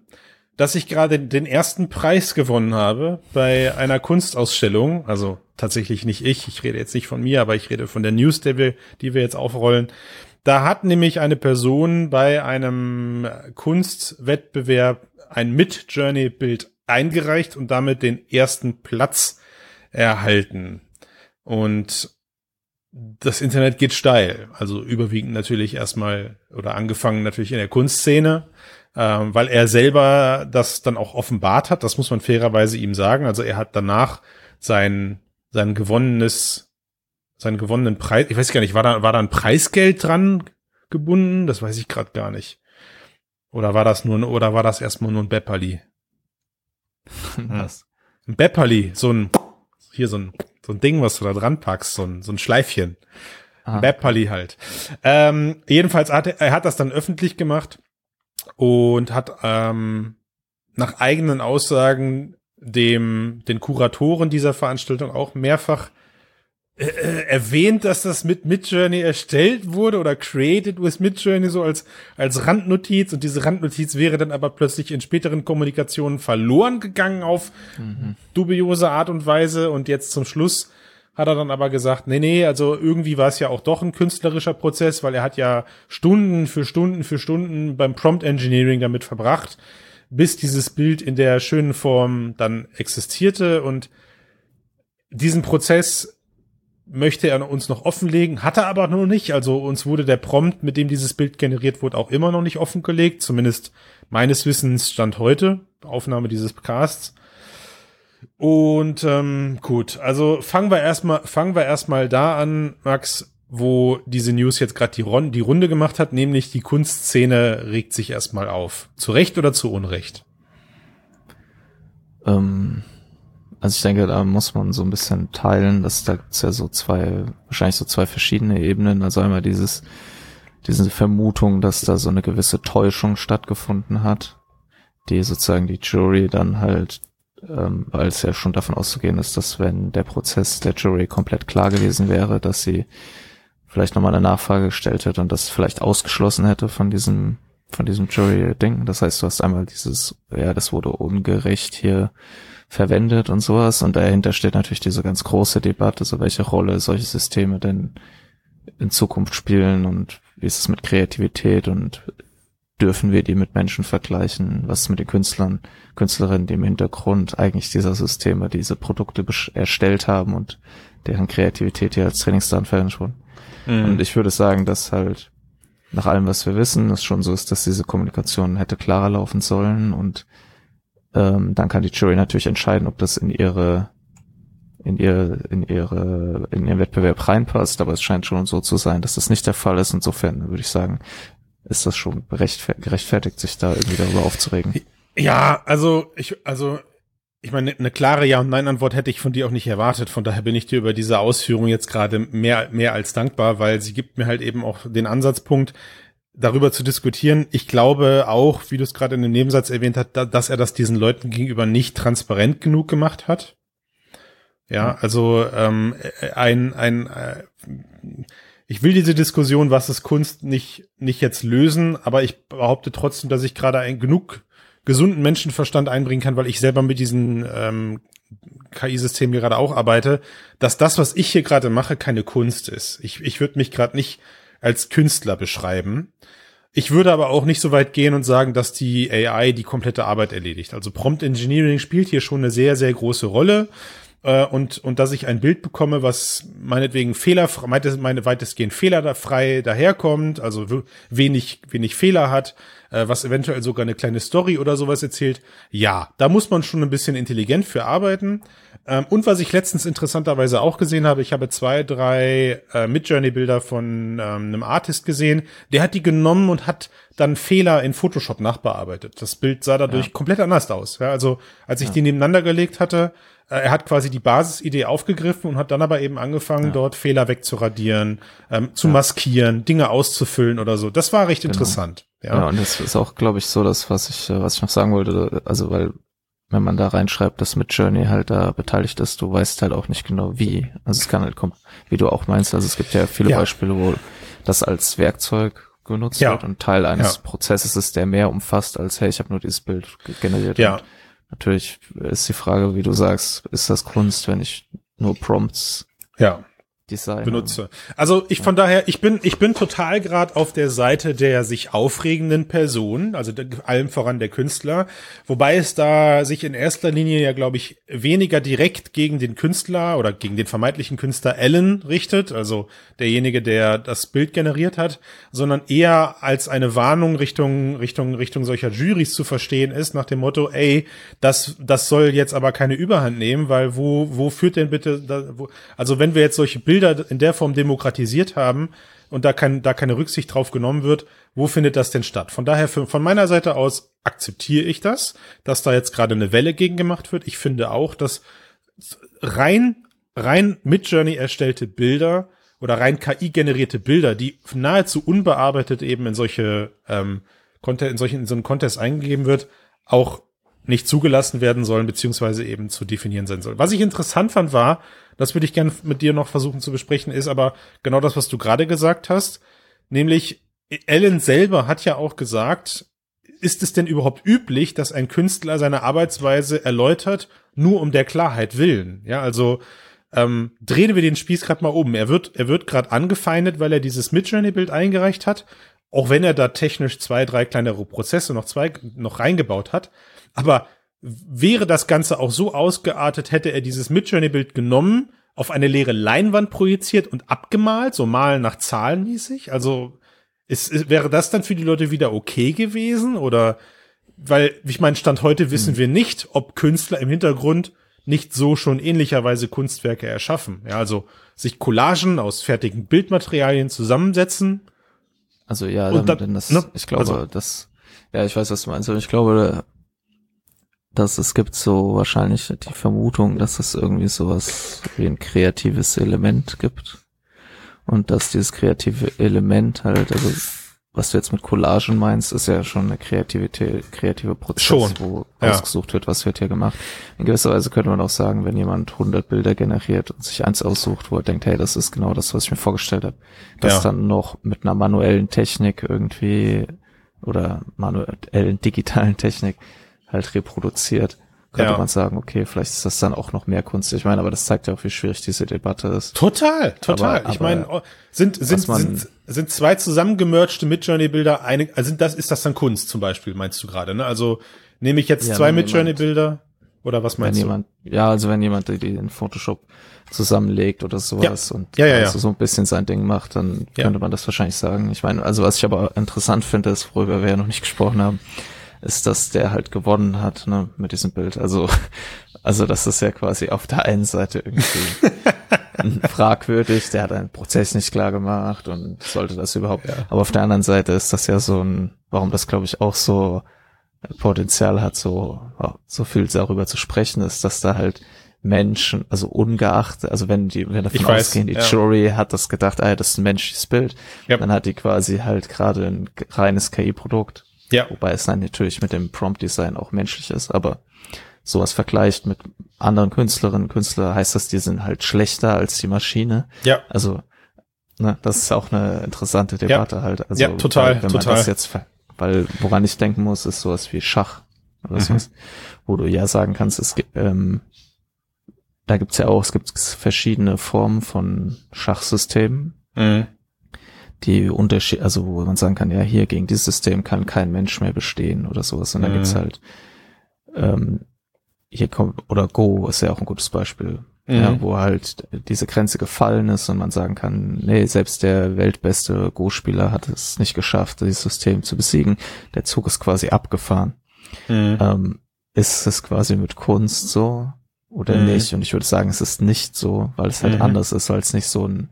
dass ich gerade den ersten Preis gewonnen habe bei einer Kunstausstellung. Also tatsächlich nicht ich. Ich rede jetzt nicht von mir, aber ich rede von der News, die wir, die wir jetzt aufrollen. Da hat nämlich eine Person bei einem Kunstwettbewerb ein Mid-Journey-Bild eingereicht und damit den ersten Platz erhalten. Und das Internet geht steil. Also überwiegend natürlich erstmal oder angefangen natürlich in der Kunstszene, ähm, weil er selber das dann auch offenbart hat. Das muss man fairerweise ihm sagen. Also er hat danach sein, sein gewonnenes, seinen gewonnenen Preis, ich weiß gar nicht, war da, war da ein Preisgeld dran gebunden? Das weiß ich gerade gar nicht. Oder war das nur, oder war das erstmal nur ein Bepperli? Was? Ein Bepperli, so ein, hier so ein, so ein Ding, was du da dran packst, so ein, so ein Schleifchen. Ah. Bepperli halt. Ähm, jedenfalls hat er, er hat das dann öffentlich gemacht und hat ähm, nach eigenen Aussagen dem den Kuratoren dieser Veranstaltung auch mehrfach äh, äh, erwähnt, dass das mit Midjourney erstellt wurde oder created with Midjourney so als als Randnotiz und diese Randnotiz wäre dann aber plötzlich in späteren Kommunikationen verloren gegangen auf mhm. dubiose Art und Weise und jetzt zum Schluss hat er dann aber gesagt, nee, nee, also irgendwie war es ja auch doch ein künstlerischer Prozess, weil er hat ja Stunden für Stunden für Stunden beim Prompt Engineering damit verbracht, bis dieses Bild in der schönen Form dann existierte und diesen Prozess möchte er uns noch offenlegen, hat er aber noch nicht. Also uns wurde der Prompt, mit dem dieses Bild generiert wurde, auch immer noch nicht offengelegt. Zumindest meines Wissens stand heute, Aufnahme dieses Casts. Und ähm, gut, also fangen wir erstmal, fangen wir erstmal da an, Max, wo diese News jetzt gerade die, die Runde gemacht hat, nämlich die Kunstszene regt sich erstmal auf. Zu Recht oder zu Unrecht? Ähm, also ich denke, da muss man so ein bisschen teilen, dass da gibt's ja so zwei, wahrscheinlich so zwei verschiedene Ebenen. Also einmal dieses, diese Vermutung, dass da so eine gewisse Täuschung stattgefunden hat, die sozusagen die Jury dann halt, ähm, weil es ja schon davon auszugehen ist, dass wenn der Prozess der Jury komplett klar gewesen wäre, dass sie vielleicht nochmal eine Nachfrage gestellt hätte und das vielleicht ausgeschlossen hätte von diesem von diesem Jury-Ding. Das heißt, du hast einmal dieses, ja, das wurde ungerecht hier verwendet und sowas. Und dahinter steht natürlich diese ganz große Debatte, so welche Rolle solche Systeme denn in Zukunft spielen und wie ist es mit Kreativität und dürfen wir die mit Menschen vergleichen? Was mit den Künstlern, Künstlerinnen, die im Hintergrund eigentlich dieser Systeme diese Produkte erstellt haben und deren Kreativität hier als Trainingsdaten verwendet wurden? Mhm. Und ich würde sagen, dass halt nach allem, was wir wissen, es schon so ist, dass diese Kommunikation hätte klarer laufen sollen und ähm, dann kann die Jury natürlich entscheiden, ob das in ihre in ihre in ihre in ihren Wettbewerb reinpasst, aber es scheint schon so zu sein, dass das nicht der Fall ist. Insofern würde ich sagen, ist das schon gerechtfertigt, sich da irgendwie darüber aufzuregen. Ja, also ich also ich meine, eine klare Ja- und Nein-Antwort hätte ich von dir auch nicht erwartet. Von daher bin ich dir über diese Ausführung jetzt gerade mehr, mehr als dankbar, weil sie gibt mir halt eben auch den Ansatzpunkt, darüber zu diskutieren. Ich glaube auch, wie du es gerade in dem Nebensatz erwähnt hast, dass er das diesen Leuten gegenüber nicht transparent genug gemacht hat. Ja, mhm. also ähm, ein, ein äh, ich will diese Diskussion, was ist Kunst, nicht, nicht jetzt lösen, aber ich behaupte trotzdem, dass ich gerade ein genug gesunden Menschenverstand einbringen kann, weil ich selber mit diesen ähm, KI-Systemen gerade auch arbeite, dass das, was ich hier gerade mache, keine Kunst ist. Ich, ich würde mich gerade nicht als Künstler beschreiben. Ich würde aber auch nicht so weit gehen und sagen, dass die AI die komplette Arbeit erledigt. Also Prompt Engineering spielt hier schon eine sehr, sehr große Rolle. Äh, und, und dass ich ein Bild bekomme, was meinetwegen fehlerfrei, meine weitestgehend fehlerfrei daherkommt, also wenig, wenig Fehler hat, äh, was eventuell sogar eine kleine Story oder sowas erzählt. Ja, da muss man schon ein bisschen intelligent für arbeiten. Ähm, und was ich letztens interessanterweise auch gesehen habe, ich habe zwei, drei äh, Midjourney-Bilder von ähm, einem Artist gesehen, der hat die genommen und hat dann Fehler in Photoshop nachbearbeitet. Das Bild sah dadurch ja. komplett anders aus. Ja, also als ich ja. die nebeneinander gelegt hatte, äh, er hat quasi die Basisidee aufgegriffen und hat dann aber eben angefangen, ja. dort Fehler wegzuradieren, ähm, zu ja. maskieren, Dinge auszufüllen oder so. Das war recht genau. interessant. Ja. ja, und das ist auch, glaube ich, so das, was ich, äh, was ich noch sagen wollte. Also, weil wenn man da reinschreibt, dass mit Journey halt da beteiligt ist, du weißt halt auch nicht genau wie. Also es kann halt kommen, wie du auch meinst. Also es gibt ja viele Beispiele, wo das als Werkzeug genutzt wird und Teil eines Prozesses ist, der mehr umfasst als, hey, ich habe nur dieses Bild generiert. Ja. Natürlich ist die Frage, wie du sagst, ist das Kunst, wenn ich nur Prompts ja. Design benutze. Also ich von daher, ich bin, ich bin total gerade auf der Seite der sich aufregenden Personen, also der, allem voran der Künstler, wobei es da sich in erster Linie ja, glaube ich, weniger direkt gegen den Künstler oder gegen den vermeintlichen Künstler Allen richtet, also derjenige, der das Bild generiert hat, sondern eher als eine Warnung Richtung, Richtung, Richtung solcher Juries zu verstehen ist, nach dem Motto, ey, das, das soll jetzt aber keine Überhand nehmen, weil wo, wo führt denn bitte, da, wo, also wenn wir jetzt solche Bilder Bilder in der Form demokratisiert haben und da, kein, da keine Rücksicht drauf genommen wird, wo findet das denn statt? Von daher, für, von meiner Seite aus akzeptiere ich das, dass da jetzt gerade eine Welle gegen gemacht wird. Ich finde auch, dass rein, rein mit Journey erstellte Bilder oder rein KI-generierte Bilder, die nahezu unbearbeitet eben in solche ähm, in solchen in so einen Contest eingegeben wird, auch nicht zugelassen werden sollen, beziehungsweise eben zu definieren sein sollen. Was ich interessant fand, war, das würde ich gerne mit dir noch versuchen zu besprechen, ist aber genau das, was du gerade gesagt hast. Nämlich, Ellen selber hat ja auch gesagt, ist es denn überhaupt üblich, dass ein Künstler seine Arbeitsweise erläutert, nur um der Klarheit willen? Ja, also ähm, drehen wir den Spieß gerade mal um. Er wird, er wird gerade angefeindet, weil er dieses Midjourney-Bild eingereicht hat, auch wenn er da technisch zwei, drei kleinere Prozesse noch zwei noch reingebaut hat. Aber wäre das Ganze auch so ausgeartet, hätte er dieses Midjourney-Bild genommen, auf eine leere Leinwand projiziert und abgemalt, so malen nach Zahlen mäßig? Also ist, ist, wäre das dann für die Leute wieder okay gewesen? Oder weil, ich meine, Stand heute wissen hm. wir nicht, ob Künstler im Hintergrund nicht so schon ähnlicherweise Kunstwerke erschaffen. Ja, also sich Collagen aus fertigen Bildmaterialien zusammensetzen. Also ja, dann, dann, dann das, ne? ich glaube, also, das, ja, ich weiß, was du meinst, aber ich glaube, dass es gibt so wahrscheinlich die Vermutung, dass es irgendwie sowas wie ein kreatives Element gibt. Und dass dieses kreative Element halt, also was du jetzt mit Collagen meinst, ist ja schon eine Kreativität, kreative Prozess, schon. wo ja. ausgesucht wird, was wird hier gemacht. In gewisser Weise könnte man auch sagen, wenn jemand 100 Bilder generiert und sich eins aussucht, wo er denkt, hey, das ist genau das, was ich mir vorgestellt habe, das ja. dann noch mit einer manuellen Technik irgendwie oder manuellen digitalen Technik halt reproduziert, könnte ja. man sagen, okay, vielleicht ist das dann auch noch mehr Kunst. Ich meine, aber das zeigt ja auch, wie schwierig diese Debatte ist. Total, total. Aber, ich meine, sind, sind, man, sind, sind zwei zusammengemergte Midjourney-Bilder eine, also sind das, ist das dann Kunst zum Beispiel, meinst du gerade, ne? Also nehme ich jetzt ja, zwei Midjourney-Bilder oder was meinst wenn du? Jemand, ja, also wenn jemand die in Photoshop zusammenlegt oder sowas ja. und ja, ja, also so ein bisschen sein Ding macht, dann könnte man das wahrscheinlich sagen. Ich meine, also was ich aber interessant finde, ist, worüber wir ja noch nicht gesprochen haben, ist, dass der halt gewonnen hat, ne, mit diesem Bild. Also, also das ist ja quasi auf der einen Seite irgendwie fragwürdig, der hat einen Prozess nicht klar gemacht und sollte das überhaupt. Ja. Aber auf der anderen Seite ist das ja so ein, warum das glaube ich auch so Potenzial hat, so, so viel darüber zu sprechen, ist, dass da halt Menschen, also ungeachtet, also wenn die, wenn davon ich ausgehen, weiß, die ja. Jury hat das gedacht, ah, das ist ein menschliches Bild, ja. dann hat die quasi halt gerade ein reines KI-Produkt ja. Wobei es dann natürlich mit dem Prompt-Design auch menschlich ist, aber sowas vergleicht mit anderen Künstlerinnen und Künstler heißt das, die sind halt schlechter als die Maschine. Ja. Also, ne, das ist auch eine interessante Debatte ja. halt. Also, ja, total, wenn total. man das jetzt, weil woran ich denken muss, ist sowas wie Schach oder mhm. sowas, wo du ja sagen kannst, es gibt, ähm, da gibt's ja auch, es gibt verschiedene Formen von Schachsystemen. Mhm die Unterschied, also wo man sagen kann, ja, hier gegen dieses System kann kein Mensch mehr bestehen oder sowas. Und dann mhm. gibt's halt, ähm, hier kommt, oder Go ist ja auch ein gutes Beispiel, mhm. ja, wo halt diese Grenze gefallen ist und man sagen kann, nee, selbst der weltbeste Go-Spieler hat es nicht geschafft, dieses System zu besiegen. Der Zug ist quasi abgefahren. Mhm. Ähm, ist es quasi mit Kunst so oder mhm. nicht? Und ich würde sagen, es ist nicht so, weil es halt mhm. anders ist, weil es nicht so ein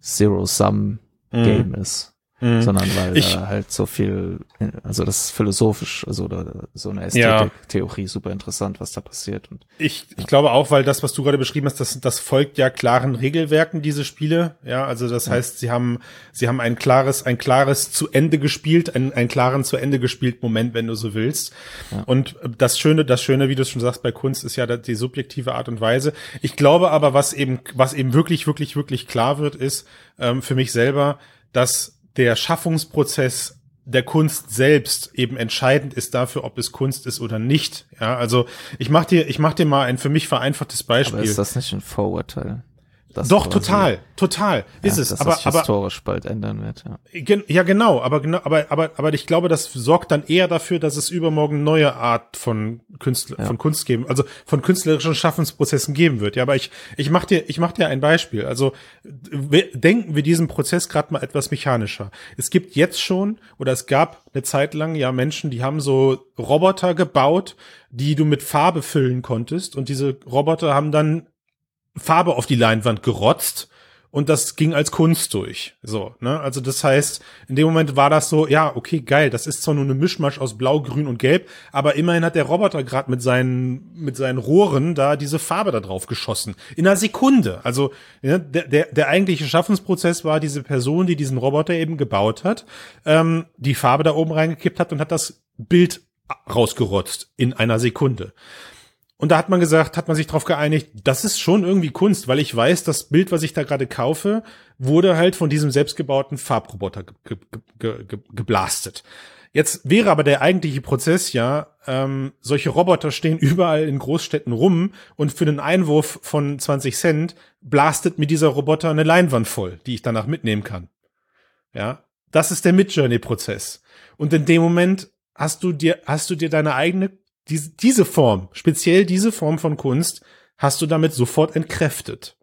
Zero-Sum mhm. Game ist. Mhm. Sondern weil ich, da halt so viel, also das ist philosophisch, also oder so eine Ästhetik-Theorie ja. super interessant, was da passiert. Und, ich, ich glaube auch, weil das, was du gerade beschrieben hast, das, das folgt ja klaren Regelwerken, diese Spiele. Ja, also das ja. heißt, sie haben, sie haben ein klares, ein klares zu Ende gespielt, einen, einen klaren zu Ende gespielt Moment, wenn du so willst. Ja. Und das Schöne, das Schöne, wie du schon sagst, bei Kunst ist ja die subjektive Art und Weise. Ich glaube aber, was eben, was eben wirklich, wirklich, wirklich klar wird, ist, ähm, für mich selber, dass der Schaffungsprozess der Kunst selbst eben entscheidend ist dafür, ob es Kunst ist oder nicht. Ja, also ich mach dir, ich mach dir mal ein für mich vereinfachtes Beispiel. Aber ist das nicht ein Vorurteil? Doch, total, total, ist ja, es. Dass aber, das historisch aber, bald ändern wird, ja. Ja, genau, aber genau, aber, aber, aber ich glaube, das sorgt dann eher dafür, dass es übermorgen neue Art von Künstler, ja. von Kunst geben, also von künstlerischen Schaffensprozessen geben wird. Ja, aber ich, ich mach dir, ich mach dir ein Beispiel. Also denken wir diesen Prozess gerade mal etwas mechanischer. Es gibt jetzt schon, oder es gab eine Zeit lang ja Menschen, die haben so Roboter gebaut, die du mit Farbe füllen konntest und diese Roboter haben dann Farbe auf die Leinwand gerotzt und das ging als Kunst durch. So, ne? Also das heißt, in dem Moment war das so, ja, okay, geil, das ist zwar nur eine Mischmasch aus Blau, Grün und Gelb, aber immerhin hat der Roboter gerade mit seinen mit seinen Rohren da diese Farbe da drauf geschossen in einer Sekunde. Also ja, der, der der eigentliche Schaffensprozess war diese Person, die diesen Roboter eben gebaut hat, ähm, die Farbe da oben reingekippt hat und hat das Bild rausgerotzt in einer Sekunde. Und da hat man gesagt, hat man sich darauf geeinigt, das ist schon irgendwie Kunst, weil ich weiß, das Bild, was ich da gerade kaufe, wurde halt von diesem selbstgebauten Farbroboter ge ge ge geblastet. Jetzt wäre aber der eigentliche Prozess ja, ähm, solche Roboter stehen überall in Großstädten rum und für einen Einwurf von 20 Cent blastet mir dieser Roboter eine Leinwand voll, die ich danach mitnehmen kann. Ja, das ist der Midjourney-Prozess. Und in dem Moment hast du dir, hast du dir deine eigene diese, diese Form, speziell diese Form von Kunst, hast du damit sofort entkräftet.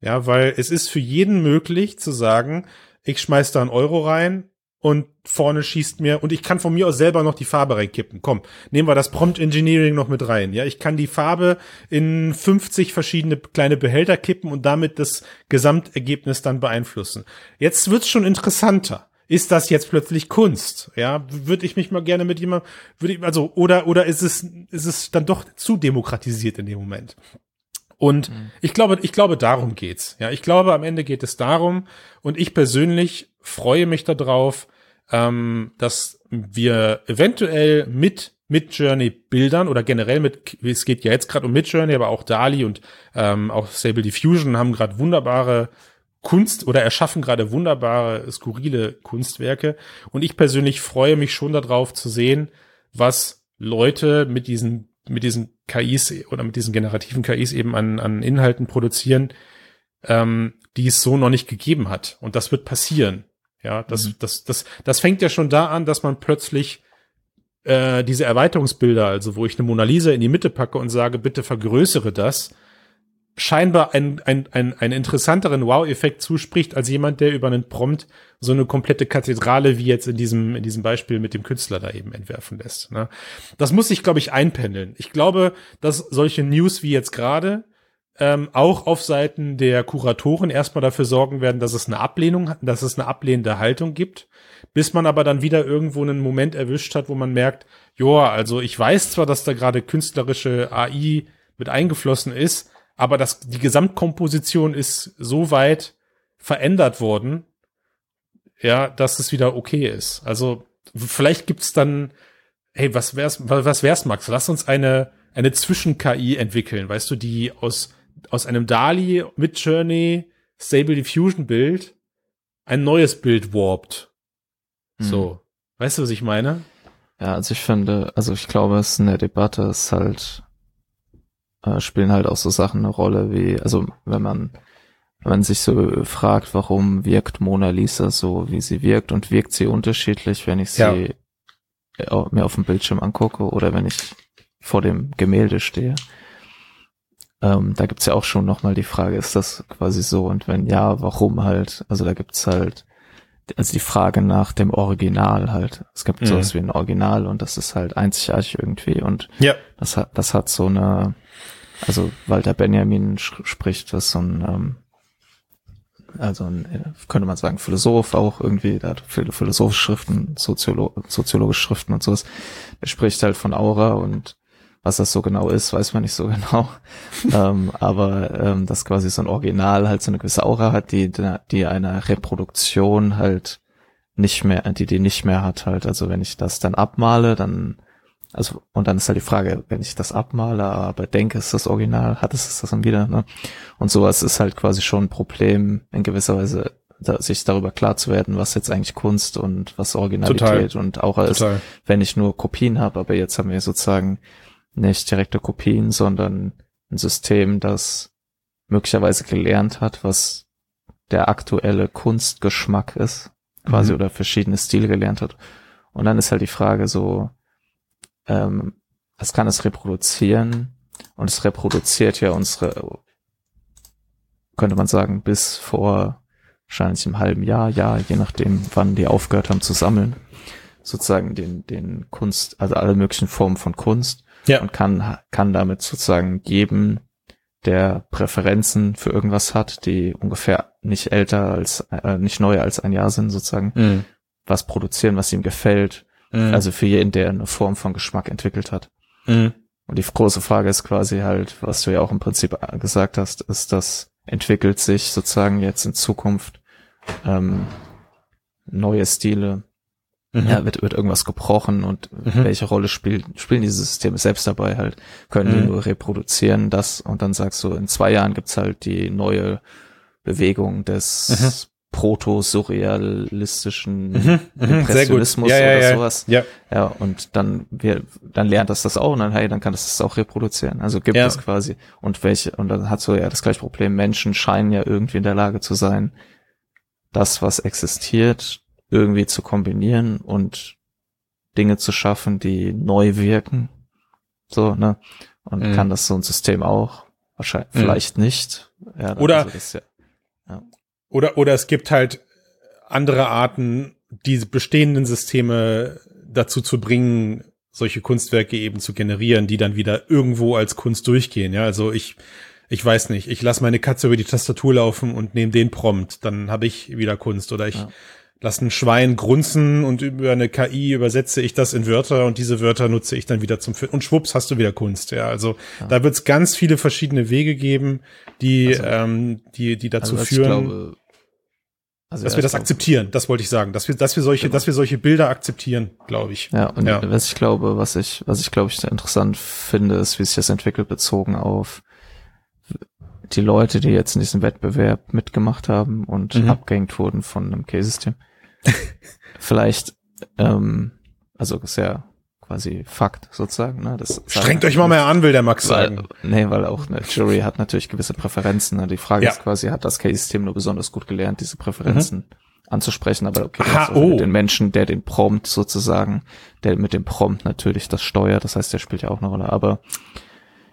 Ja, weil es ist für jeden möglich zu sagen, ich schmeiß da einen Euro rein und vorne schießt mir, und ich kann von mir aus selber noch die Farbe reinkippen. Komm, nehmen wir das Prompt Engineering noch mit rein. Ja, ich kann die Farbe in 50 verschiedene kleine Behälter kippen und damit das Gesamtergebnis dann beeinflussen. Jetzt wird's schon interessanter ist das jetzt plötzlich Kunst? Ja, würde ich mich mal gerne mit jemandem, würde ich, also, oder, oder ist es, ist es dann doch zu demokratisiert in dem Moment? Und mhm. ich glaube, ich glaube, darum geht's. Ja, ich glaube, am Ende geht es darum. Und ich persönlich freue mich darauf, ähm, dass wir eventuell mit Midjourney Bildern oder generell mit, es geht ja jetzt gerade um Midjourney, aber auch Dali und ähm, auch Stable Diffusion haben gerade wunderbare Kunst oder erschaffen gerade wunderbare, skurrile Kunstwerke. Und ich persönlich freue mich schon darauf zu sehen, was Leute mit diesen, mit diesen KIs oder mit diesen generativen KIs eben an, an Inhalten produzieren, ähm, die es so noch nicht gegeben hat. Und das wird passieren. Ja, das, mhm. das, das, das fängt ja schon da an, dass man plötzlich äh, diese Erweiterungsbilder, also wo ich eine Mona Lisa in die Mitte packe und sage, bitte vergrößere das, scheinbar ein, ein, ein, einen interessanteren Wow-Effekt zuspricht, als jemand, der über einen Prompt so eine komplette Kathedrale wie jetzt in diesem, in diesem Beispiel mit dem Künstler da eben entwerfen lässt. Ne? Das muss sich, glaube ich, einpendeln. Ich glaube, dass solche News wie jetzt gerade ähm, auch auf Seiten der Kuratoren erstmal dafür sorgen werden, dass es eine Ablehnung, dass es eine ablehnende Haltung gibt, bis man aber dann wieder irgendwo einen Moment erwischt hat, wo man merkt, joa, also ich weiß zwar, dass da gerade künstlerische AI mit eingeflossen ist, aber das, die Gesamtkomposition ist so weit verändert worden, ja, dass es wieder okay ist. Also vielleicht gibt's dann, hey, was wär's, was wär's, Max? Lass uns eine eine Zwischen-KI entwickeln, weißt du, die aus aus einem DALI mit Journey Stable Diffusion Bild ein neues Bild warpt. Hm. So, weißt du, was ich meine? Ja, also ich finde, also ich glaube, es ist eine Debatte, ist halt äh, spielen halt auch so Sachen eine Rolle wie, also wenn man, wenn man sich so fragt, warum wirkt Mona Lisa so, wie sie wirkt und wirkt sie unterschiedlich, wenn ich sie ja. Äh, mir auf dem Bildschirm angucke oder wenn ich vor dem Gemälde stehe. Ähm, da gibt's ja auch schon nochmal die Frage, ist das quasi so? Und wenn ja, warum halt? Also da gibt's halt, also die Frage nach dem Original halt. Es gibt mhm. sowas wie ein Original und das ist halt einzigartig irgendwie und ja. das hat, das hat so eine, also Walter Benjamin spricht, das so ein, ähm, also ein, äh, könnte man sagen, Philosoph auch irgendwie, der hat viele philosophische Schriften, Soziolo soziologische Schriften und sowas. Er spricht halt von Aura und was das so genau ist, weiß man nicht so genau. ähm, aber ähm, das quasi so ein Original halt so eine gewisse Aura hat, die, die eine Reproduktion halt nicht mehr, die die nicht mehr hat halt. Also wenn ich das dann abmale, dann also, und dann ist halt die Frage, wenn ich das abmale, aber denke, es ist das Original, hat es das dann wieder, ne? Und sowas ist halt quasi schon ein Problem, in gewisser Weise, da, sich darüber klar zu werden, was jetzt eigentlich Kunst und was Originalität Total. und auch ist, wenn ich nur Kopien habe, aber jetzt haben wir sozusagen nicht direkte Kopien, sondern ein System, das möglicherweise gelernt hat, was der aktuelle Kunstgeschmack ist, quasi, mhm. oder verschiedene Stile gelernt hat. Und dann ist halt die Frage so, ähm, es kann es reproduzieren und es reproduziert ja unsere, könnte man sagen, bis vor wahrscheinlich im halben Jahr, ja, je nachdem, wann die aufgehört haben zu sammeln, sozusagen den, den Kunst, also alle möglichen Formen von Kunst ja. und kann, kann damit sozusagen jedem, der Präferenzen für irgendwas hat, die ungefähr nicht älter als, äh, nicht neuer als ein Jahr sind, sozusagen, mhm. was produzieren, was ihm gefällt. Mhm. Also für jeden, der eine Form von Geschmack entwickelt hat. Mhm. Und die große Frage ist quasi halt, was du ja auch im Prinzip gesagt hast, ist, das entwickelt sich sozusagen jetzt in Zukunft ähm, neue Stile, Mhm. Ja, wird, wird irgendwas gebrochen und mhm. welche Rolle spielen, spielen diese Systeme selbst dabei halt? Können mhm. die nur reproduzieren das und dann sagst du, in zwei Jahren gibt's halt die neue Bewegung des mhm. Proto-surrealistischen mhm. mhm. Impressionismus ja, ja, oder ja. sowas. Ja. ja, und dann wir, dann lernt das das auch und dann, hey, dann kann das das auch reproduzieren. Also gibt es quasi. Und welche, und dann hat so ja das gleiche Problem. Menschen scheinen ja irgendwie in der Lage zu sein, das, was existiert, irgendwie zu kombinieren und Dinge zu schaffen, die neu wirken. So, ne? Und mhm. kann das so ein System auch? Wahrscheinlich, mhm. vielleicht nicht. Ja, oder, also das, ja. Oder, oder es gibt halt andere Arten, diese bestehenden Systeme dazu zu bringen, solche Kunstwerke eben zu generieren, die dann wieder irgendwo als Kunst durchgehen. Ja, also ich, ich weiß nicht, ich lasse meine Katze über die Tastatur laufen und nehme den Prompt, dann habe ich wieder Kunst. Oder ich ja lass ein Schwein grunzen und über eine KI übersetze ich das in Wörter und diese Wörter nutze ich dann wieder zum Film. Und schwupps hast du wieder Kunst. Ja, also ja. da wird es ganz viele verschiedene Wege geben, die, also, ähm, die, die dazu also, führen. Glaube, also dass wir das akzeptieren, das wollte ich sagen, dass wir, dass wir solche, genau. dass wir solche Bilder akzeptieren, glaube ich. Ja, und ja. was ich glaube, was ich, was ich glaube ich interessant finde, ist, wie sich das entwickelt bezogen auf die Leute, die jetzt in diesem Wettbewerb mitgemacht haben und mhm. abgehängt wurden von einem K-System. Vielleicht, ähm, also ist ja quasi Fakt sozusagen. Ne? Das Strengt euch mal mehr an, will der Max weil, sagen. Nee, weil auch eine Jury hat natürlich gewisse Präferenzen. Ne? Die Frage ja. ist quasi, hat das Case-System nur besonders gut gelernt, diese Präferenzen mhm. anzusprechen? Aber okay, Aha, also oh. den Menschen, der den Prompt sozusagen, der mit dem Prompt natürlich das steuert, das heißt, der spielt ja auch eine Rolle. Aber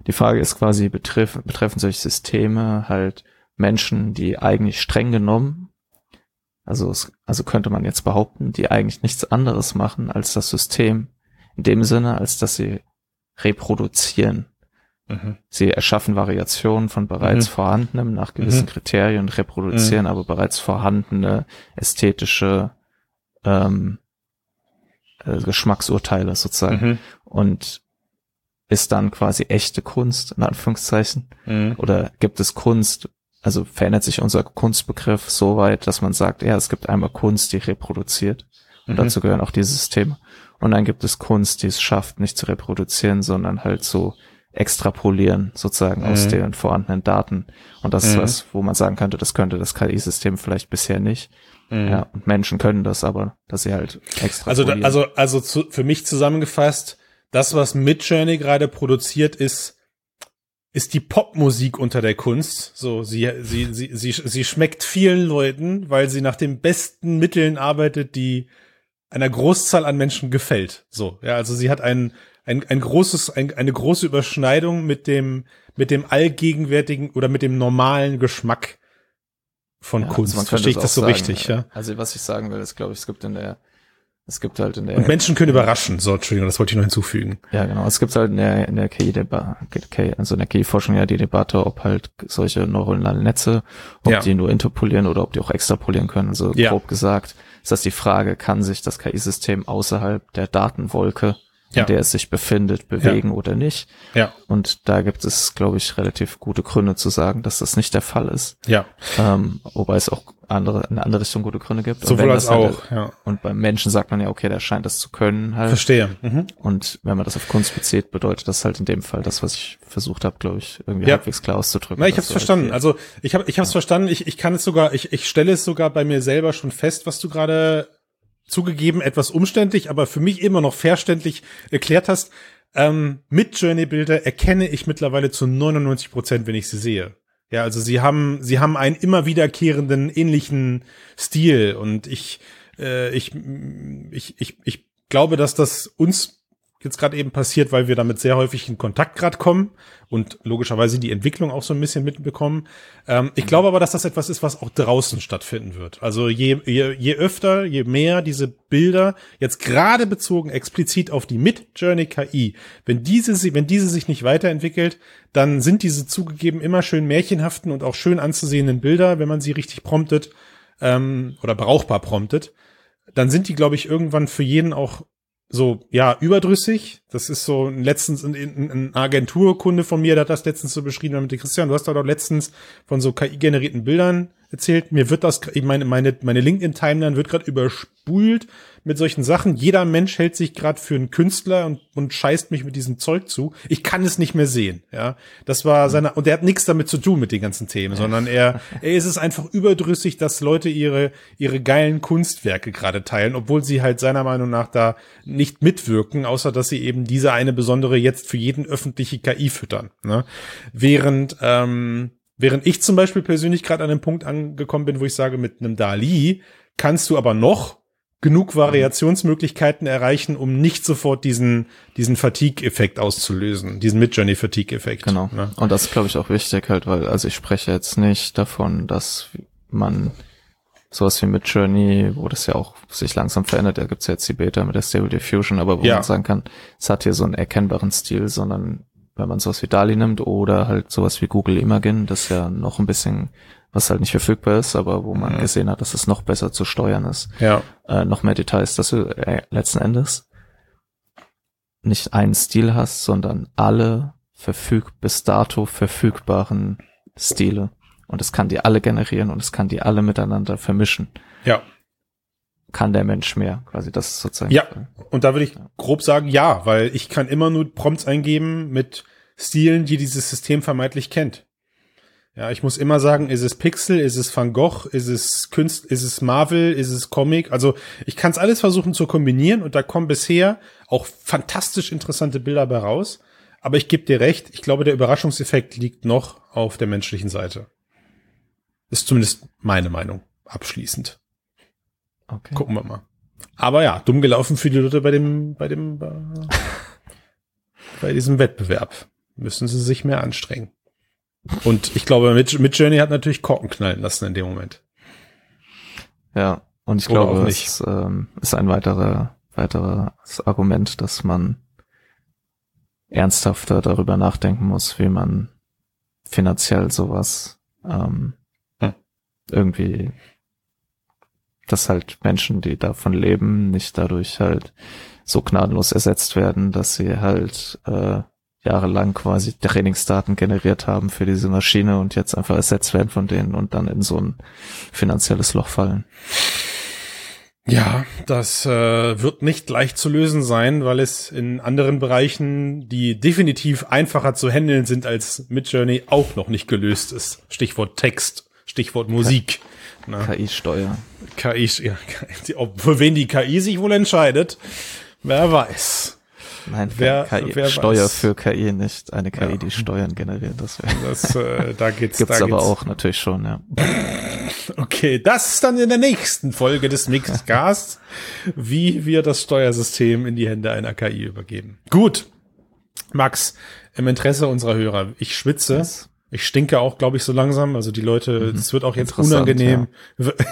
die Frage ist quasi, betreff, betreffen solche Systeme halt Menschen, die eigentlich streng genommen also, es, also könnte man jetzt behaupten, die eigentlich nichts anderes machen als das System in dem Sinne, als dass sie reproduzieren. Mhm. Sie erschaffen Variationen von bereits mhm. vorhandenem nach gewissen mhm. Kriterien, reproduzieren mhm. aber bereits vorhandene ästhetische ähm, äh, Geschmacksurteile sozusagen. Mhm. Und ist dann quasi echte Kunst, in Anführungszeichen? Mhm. Oder gibt es Kunst, also verändert sich unser Kunstbegriff so weit, dass man sagt, ja, es gibt einmal Kunst, die reproduziert. Und mhm. dazu gehören auch diese Systeme. Und dann gibt es Kunst, die es schafft, nicht zu reproduzieren, sondern halt so extrapolieren, sozusagen mhm. aus den vorhandenen Daten. Und das mhm. ist was, wo man sagen könnte, das könnte das KI-System vielleicht bisher nicht. Mhm. Ja, und Menschen können das aber, dass sie halt extrapolieren. Also, also, also zu, für mich zusammengefasst, das, was Midjourney gerade produziert, ist ist die Popmusik unter der Kunst. So, sie, sie, sie, sie, sie schmeckt vielen Leuten, weil sie nach den besten Mitteln arbeitet, die einer Großzahl an Menschen gefällt. So, ja, also sie hat ein, ein, ein großes, ein, eine große Überschneidung mit dem, mit dem allgegenwärtigen oder mit dem normalen Geschmack von ja, Kunst. Also Verstehe ich das so sagen, richtig, ja? Also was ich sagen will, ist, glaube ich, es gibt in der es gibt halt in der und Menschen können überraschen. So, Entschuldigung, das wollte ich noch hinzufügen. Ja, genau. Es gibt halt in der in der KI-Debatte, also in der KI-Forschung ja die Debatte, ob halt solche neuronalen Netze, ob ja. die nur interpolieren oder ob die auch extrapolieren können. Also ja. grob gesagt ist das die Frage, kann sich das KI-System außerhalb der Datenwolke ja. in der es sich befindet, bewegen ja. oder nicht. Ja. Und da gibt es, glaube ich, relativ gute Gründe zu sagen, dass das nicht der Fall ist. Ja. Ähm, wobei es auch andere, in eine andere Richtung gute Gründe gibt. Sowohl als halt auch, ja. Und beim Menschen sagt man ja, okay, der scheint das zu können halt. Verstehe. Mhm. Und wenn man das auf Kunst bezieht, bedeutet das halt in dem Fall das, was ich versucht habe, glaube ich, irgendwie ja. halbwegs klar auszudrücken. Na, ich habe es verstanden. Also ich habe ich habe es ja. verstanden. Ich, ich kann es sogar, ich, ich stelle es sogar bei mir selber schon fest, was du gerade zugegeben etwas umständlich, aber für mich immer noch verständlich erklärt hast. Ähm, mit Journey-Bilder erkenne ich mittlerweile zu 99 Prozent, wenn ich sie sehe. Ja, also sie haben, sie haben einen immer wiederkehrenden ähnlichen Stil und ich, äh, ich, ich, ich, ich glaube, dass das uns jetzt gerade eben passiert, weil wir damit sehr häufig in Kontakt gerade kommen und logischerweise die Entwicklung auch so ein bisschen mitbekommen. Ähm, ich glaube aber, dass das etwas ist, was auch draußen stattfinden wird. Also je, je, je öfter, je mehr diese Bilder jetzt gerade bezogen explizit auf die Mid-Journey KI, wenn diese, wenn diese sich nicht weiterentwickelt, dann sind diese zugegeben immer schön märchenhaften und auch schön anzusehenden Bilder, wenn man sie richtig promptet ähm, oder brauchbar promptet, dann sind die, glaube ich, irgendwann für jeden auch so, ja, überdrüssig. Das ist so letztens ein, ein, Agenturkunde von mir, der hat das letztens so beschrieben, mit Christian, du hast doch letztens von so KI-generierten Bildern erzählt. Mir wird das, ich meine, meine, meine LinkedIn-Timeline wird gerade überspult mit solchen Sachen. Jeder Mensch hält sich gerade für einen Künstler und, und scheißt mich mit diesem Zeug zu. Ich kann es nicht mehr sehen. Ja, das war seine und er hat nichts damit zu tun mit den ganzen Themen, sondern er er ist es einfach überdrüssig, dass Leute ihre ihre geilen Kunstwerke gerade teilen, obwohl sie halt seiner Meinung nach da nicht mitwirken, außer dass sie eben diese eine besondere jetzt für jeden öffentliche KI füttern. Ne? Während ähm, Während ich zum Beispiel persönlich gerade an einem Punkt angekommen bin, wo ich sage, mit einem Dali kannst du aber noch genug Variationsmöglichkeiten erreichen, um nicht sofort diesen, diesen Fatigue-Effekt auszulösen, diesen Mid-Journey-Fatigue-Effekt. Genau. Ne? Und das ist, glaube ich, auch wichtig halt, weil, also ich spreche jetzt nicht davon, dass man sowas wie Mid-Journey, wo das ja auch sich langsam verändert, da gibt's ja jetzt die Beta mit der Stable Diffusion, aber wo ja. man sagen kann, es hat hier so einen erkennbaren Stil, sondern wenn man sowas wie DALI nimmt oder halt sowas wie Google Imagen, das ja noch ein bisschen, was halt nicht verfügbar ist, aber wo man mhm. gesehen hat, dass es noch besser zu steuern ist. Ja. Äh, noch mehr Details, dass du äh, letzten Endes nicht einen Stil hast, sondern alle verfüg bis dato verfügbaren Stile. Und es kann die alle generieren und es kann die alle miteinander vermischen. Ja kann der Mensch mehr, quasi das ist sozusagen. Ja, und da würde ich grob sagen, ja, weil ich kann immer nur Prompts eingeben mit Stilen, die dieses System vermeintlich kennt. Ja, ich muss immer sagen, ist es Pixel, ist es Van Gogh, ist es Kunst, ist es Marvel, ist es Comic. Also ich kann es alles versuchen zu kombinieren und da kommen bisher auch fantastisch interessante Bilder bei raus. Aber ich gebe dir recht, ich glaube, der Überraschungseffekt liegt noch auf der menschlichen Seite. Ist zumindest meine Meinung abschließend. Okay. Gucken wir mal. Aber ja, dumm gelaufen für die Leute bei dem, bei dem, bei, bei diesem Wettbewerb. Müssen sie sich mehr anstrengen. Und ich glaube, mit, mit Journey hat natürlich Korken knallen lassen in dem Moment. Ja, und ich Oder glaube, es ähm, ist ein weiterer, weiteres Argument, dass man ernsthafter darüber nachdenken muss, wie man finanziell sowas ähm, hm. irgendwie dass halt Menschen, die davon leben, nicht dadurch halt so gnadenlos ersetzt werden, dass sie halt äh, jahrelang quasi Trainingsdaten generiert haben für diese Maschine und jetzt einfach ersetzt werden von denen und dann in so ein finanzielles Loch fallen. Ja, das äh, wird nicht leicht zu lösen sein, weil es in anderen Bereichen, die definitiv einfacher zu handeln sind als Midjourney, auch noch nicht gelöst ist. Stichwort Text, Stichwort Musik. KI-Steuer. KI, ja, für wen die KI sich wohl entscheidet, wer weiß. Nein, wer, KI, wer Steuer weiß. für KI, nicht eine KI, ja. die Steuern generiert. Das, das äh, da geht's. Gibt's da aber geht's. auch natürlich schon, ja. Okay, das ist dann in der nächsten Folge des Mixcasts, wie wir das Steuersystem in die Hände einer KI übergeben. Gut, Max, im Interesse unserer Hörer, ich schwitze. Was? Ich stinke auch, glaube ich, so langsam. Also die Leute, mhm. es wird auch jetzt unangenehm. Ja.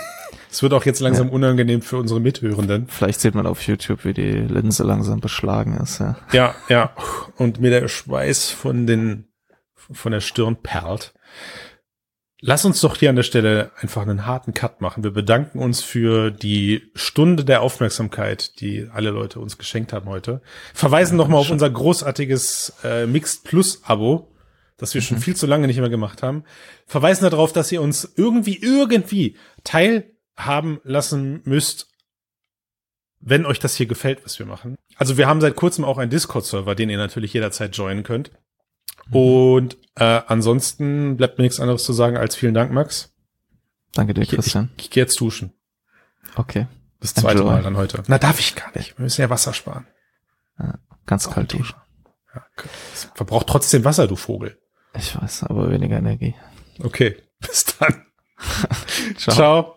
Es wird auch jetzt langsam ja. unangenehm für unsere Mithörenden. Vielleicht sieht man auf YouTube, wie die Linse langsam beschlagen ist. Ja, ja. ja. Und mir der Schweiß von den von der Stirn perlt. Lass uns doch hier an der Stelle einfach einen harten Cut machen. Wir bedanken uns für die Stunde der Aufmerksamkeit, die alle Leute uns geschenkt haben heute. Verweisen ja, nochmal auf unser großartiges äh, Mixed Plus Abo das wir schon mhm. viel zu lange nicht mehr gemacht haben, verweisen darauf, dass ihr uns irgendwie, irgendwie teilhaben lassen müsst, wenn euch das hier gefällt, was wir machen. Also wir haben seit kurzem auch einen Discord-Server, den ihr natürlich jederzeit joinen könnt. Mhm. Und äh, ansonsten bleibt mir nichts anderes zu sagen als vielen Dank, Max. Danke dir, Christian. Ich, ich, ich gehe jetzt duschen. Okay. Das zweite Enjoy. Mal dann heute. Na, darf ich gar nicht. Wir müssen ja Wasser sparen. Ja, ganz kalt duschen. Ja, verbraucht trotzdem Wasser, du Vogel. Ich weiß, aber weniger Energie. Okay, bis dann. Ciao. Ciao.